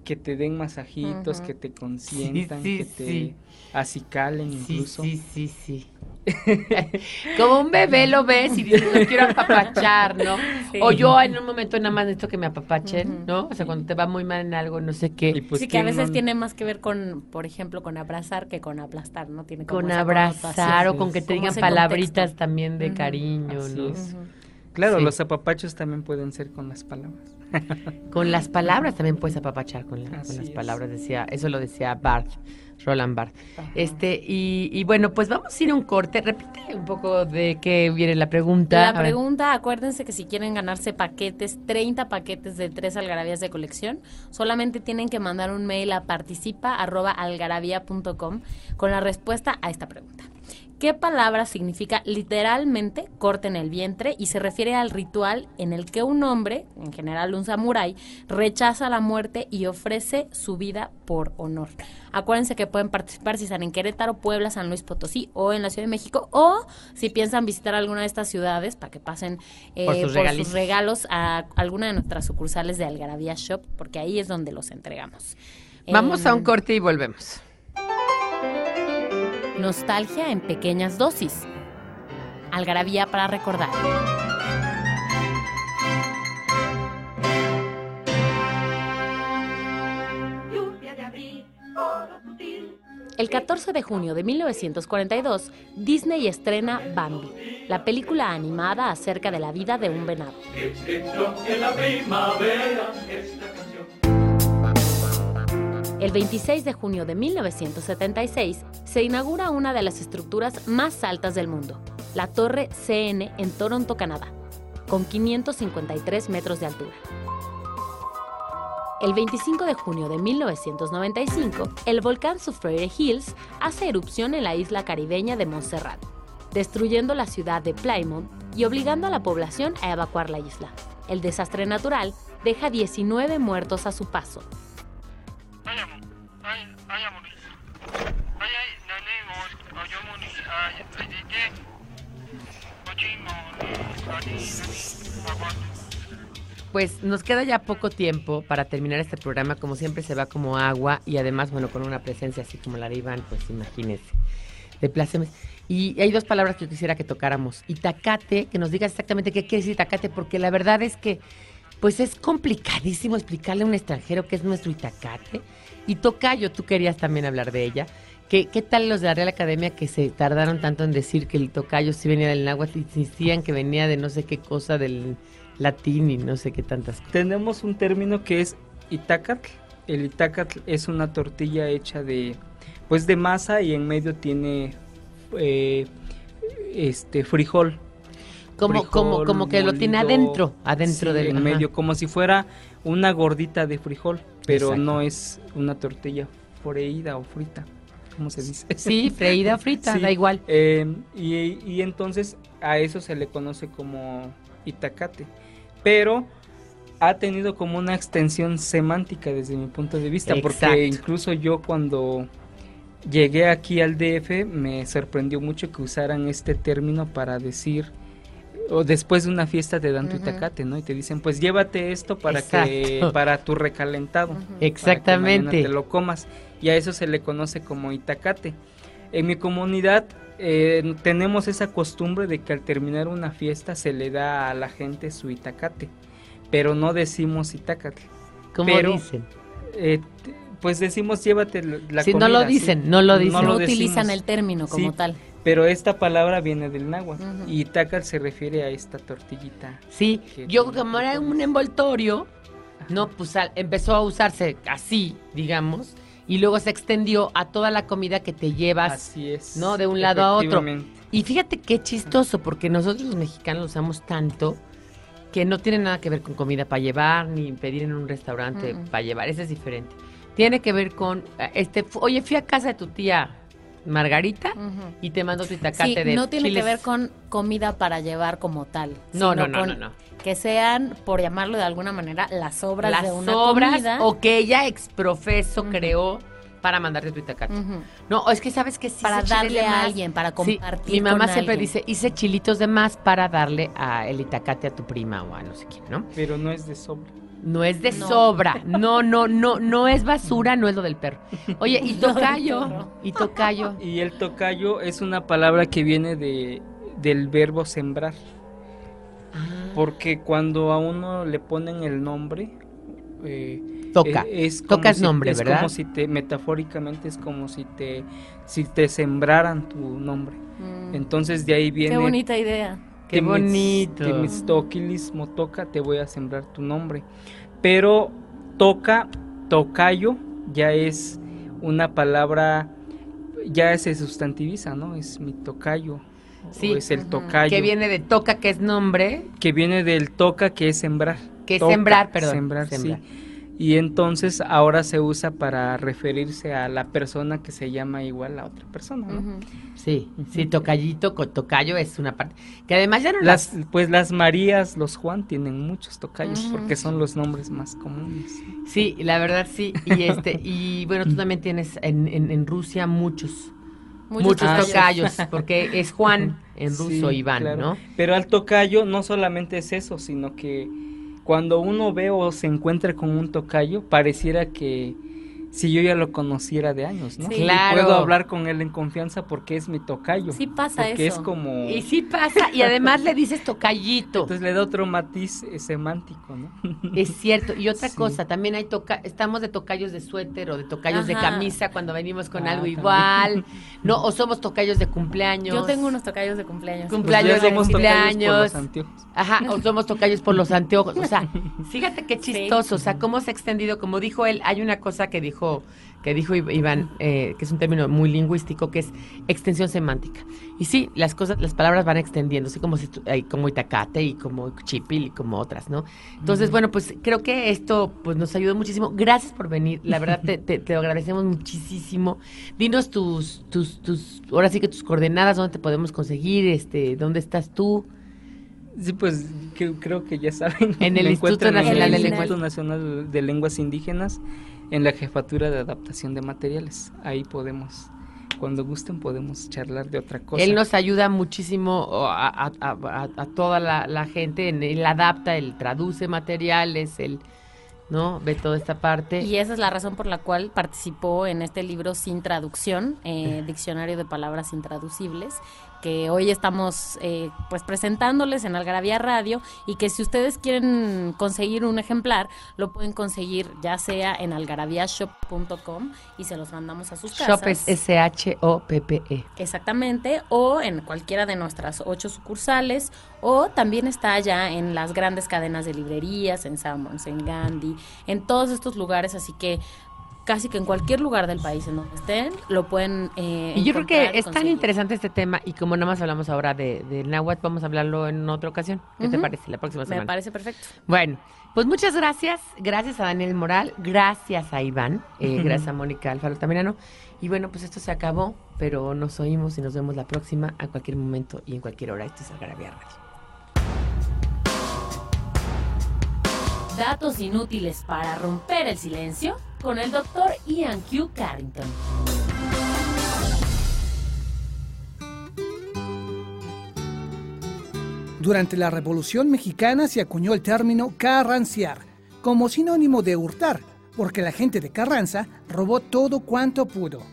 que te den masajitos, que te consientan, sí, que te sí. acicalen incluso. sí, sí, sí. Como un bebé lo ves y dices, lo quiero apapachar, ¿no? Sí. O yo en un momento nada más necesito que me apapachen. ¿no? O sea, cuando te va muy mal en algo, no sé Y qué. pues, sí, que a ¿quién veces no- tiene más que ver con, por ejemplo, con abrazar que con aplastar, ¿no? Tiene como Con abrazar o con que te Como digan palabritas contexto. también de cariño, Así ¿no? es. Ujú. Claro, Sí. los apapachos también pueden ser con las palabras. Con las palabras también puedes apapachar con, la- con las es. palabras, decía, eso lo decía Barth, Roland Barth. Ajá. Este, y, y bueno, pues vamos a ir a un corte. Repite un poco de qué viene la pregunta. La pregunta, acuérdense que si quieren ganarse paquetes, 30 paquetes de tres algarabías de colección, solamente tienen que mandar un mail a participa.algarabía.com con la respuesta a esta pregunta. ¿Qué palabra significa literalmente corte en el vientre y se refiere al ritual en el que un hombre, en general un samurái, rechaza la muerte y ofrece su vida por honor? Acuérdense que pueden participar si están en Querétaro, Puebla, San Luis Potosí o en la Ciudad de México o si piensan visitar alguna de estas ciudades para que pasen eh, Por sus regalos a alguna de nuestras sucursales de Algarabía Shop porque ahí es donde los entregamos. Vamos a un Em, corte y volvemos. Nostalgia en pequeñas dosis. Algarabía para recordar. El 14 de junio de 1942, Disney estrena Bambi, la película animada acerca de la vida de un venado. El 26 de junio de 1976 se inaugura una de las estructuras más altas del mundo, la Torre CN en Toronto, Canadá, con 553 metros de altura. El 25 de junio de 1995, el volcán Soufriere Hills hace erupción en la isla caribeña de Montserrat, destruyendo la ciudad de Plymouth y obligando a la población a evacuar la isla. El desastre natural deja 19 muertos a su paso, Pues nos queda ya poco tiempo para terminar este programa. Como siempre se va como agua y además, bueno, con una presencia así como la de Iván, pues imagínese. De. Y hay dos palabras que yo quisiera que tocáramos. Itacate, que nos digas exactamente qué quiere decir Itacate, porque la verdad es que pues es complicadísimo explicarle a un extranjero qué es nuestro Itacate. Y Tocayo, tú querías también hablar de ella. ¿Qué, ¿Qué tal los de la Real Academia que se tardaron tanto en decir que el Tocayo sí venía del náhuatl y insistían que venía de no sé qué cosa del latín y no sé qué tantas cosas? Tenemos un término que es itacatl. El itacatl es una tortilla hecha de, pues de masa y en medio tiene eh, este frijol. Como, como, frijol como que lo tiene adentro, adentro sí, del en ajá. medio, como si fuera una gordita de frijol, pero Exacto. no es una tortilla freída o frita, ¿cómo se dice? Sí, freída o frita, Sí, da igual. eh, y, y entonces a eso se le conoce como itacate. Pero ha tenido como una extensión semántica desde mi punto de vista, Exacto. porque incluso yo cuando llegué aquí al DF me sorprendió mucho que usaran este término para decir o después de una fiesta te dan tu itacate, ¿no? Y te dicen, pues llévate esto para que para tu recalentado Ujú. para que Exactamente. te lo comas y a eso se le conoce como itacate. En mi comunidad eh, tenemos esa costumbre de que al terminar una fiesta se le da a la gente su itacate, pero no decimos itacate. ¿Cómo pero- dicen? Eh, pues decimos llévate la Sí, no comida, lo sí. dicen, no lo dicen. No, lo utilizan decimos. el término como Sí. tal. Pero esta palabra viene del náhuatl Ujú. y itacatl se refiere a esta tortillita. Sí, yo como era un envoltorio, no, pues al- empezó a usarse así, digamos, y luego se extendió a toda la comida que te llevas. Así es. ¿no? De un lado a otro. Y fíjate qué chistoso, porque nosotros los mexicanos lo usamos tanto que no tiene nada que ver con comida para llevar, ni pedir en un restaurante para llevar, ese es diferente. Tiene que ver con, eh, este, oye, fui a casa de tu tía Margarita, y te mando tu itacate Sí, de no tiene que ver con comida para llevar como tal. No, sino no, no, con no, no. Que sean, por llamarlo de alguna manera, las sobras Las de una sobras comida. o que ella exprofeso Ujú. creó para mandarte tu itacate. No, es que sabes que sí Para darle a más. alguien, para Sí, compartir mi mamá con siempre alguien. dice, hice chilitos de más para darle a el itacate a tu prima o a no sé quién, ¿no? Pero no es de sobra. No es de No. sobra. No, no, no, no es basura, no es lo del perro. Oye, y tocayo, y tocayo. Y el tocayo es una palabra que viene de, del verbo sembrar. Porque cuando a uno le ponen el nombre, eh, Toca. eh, es como Toca es si- nombre, es ¿verdad? como si te, metafóricamente es como si te, si te sembraran tu nombre. Mm. Entonces de ahí viene Qué bonita idea. Qué bonito. Temiztoquilis motoca, te voy a sembrar tu nombre. Pero toca, tocayo, ya es una palabra, ya se sustantiviza, ¿no? Es mi tocayo. Sí. O es el tocayo. Que viene de toca, que es nombre, que viene del toca, que es sembrar. que es Toca, sembrar, perdón. Sembrar, sembrar. sí. Y entonces ahora se usa para referirse a la persona que se llama igual a otra persona, ¿no? Ujú. Sí, sí, tocallito, tocayo es una parte. Que además ya no Las, las... pues las Marías, los Juan tienen muchos tocayos porque son los nombres más comunes. Sí, la verdad sí. Y este, y bueno, tú también tienes en, en, en Rusia muchos, muchos, tocayos. tocayos, porque es Juan en ruso, Sí, Iván, claro. ¿no? Pero al tocayo no solamente es eso, sino que cuando uno ve o se encuentra con un tocayo, pareciera que si yo ya lo conociera de años, ¿no? Sí. Claro. puedo hablar con él en confianza porque es mi tocayo. Sí pasa porque eso. es como... Y sí pasa, y además le dices tocallito. Entonces le da otro matiz eh, semántico, ¿no? Es cierto. Y otra Sí. cosa, también hay toca, estamos de tocayos de suéter o de tocayos de camisa cuando venimos con Ah, algo también. igual, ¿no? O somos tocayos de cumpleaños. Yo tengo unos tocayos de cumpleaños. Cum- Pues cumpleaños de somos tocayos por cumpleaños. los anteojos. Ajá, o somos tocayos por los anteojos. O sea, fíjate qué chistoso, o sea, cómo se ha extendido. Como dijo él, hay una cosa que dijo, que dijo Iván, eh, que es un término muy lingüístico, que es extensión semántica. Y sí, las cosas, las palabras van extendiendo, así como, si hay como itacate y como chipil y como otras, ¿no? Entonces, bueno, pues creo que esto pues nos ayudó muchísimo. Gracias por venir, la verdad te, te, te lo agradecemos muchísimo. Dinos tus, tus, tus, ahora sí que tus coordenadas, dónde te podemos conseguir, este, dónde estás tú. Sí, pues creo que ya saben. En el Instituto en Nacional de el. Instituto Nacional de Lenguas Indígenas, en la jefatura de adaptación de materiales. Ahí podemos, cuando gusten, podemos charlar de otra cosa. Él nos ayuda muchísimo a, a- a- a toda la, la gente, en- él adapta, él traduce materiales, él, ¿no? Ve toda esta parte. Y esa es la razón por la cual participó en este libro sin traducción, eh, Diccionario de Palabras Intraducibles, que hoy estamos eh, pues presentándoles en Algarabía Radio y que si ustedes quieren conseguir un ejemplar, lo pueden conseguir ya sea en algarabiashop.com y se los mandamos a sus casas. Shop es S-H-O-P-P-E. Exactamente, o en cualquiera de nuestras ocho sucursales, o también está ya en las grandes cadenas de librerías, en Sanborns, en Gandhi, en todos estos lugares, así que casi que en cualquier lugar del país en donde estén, lo pueden eh, Y yo creo que es tan interesante este tema y como nada más hablamos ahora de, de náhuatl, vamos a hablarlo en otra ocasión. ¿Qué te parece? La próxima Me semana. parece perfecto. Bueno, pues muchas gracias. Gracias a Daniel Moral, gracias a Iván, eh, gracias a Mónica Alfaro Tamirano. Y bueno, pues esto se acabó, pero nos oímos y nos vemos la próxima a cualquier momento y en cualquier hora. Esto es Algarabía Radio. Datos inútiles para romper el silencio con el doctor Ian Q. Carrington. Durante la Revolución Mexicana se acuñó el término carranciar como sinónimo de hurtar, porque la gente de Carranza robó todo cuanto pudo.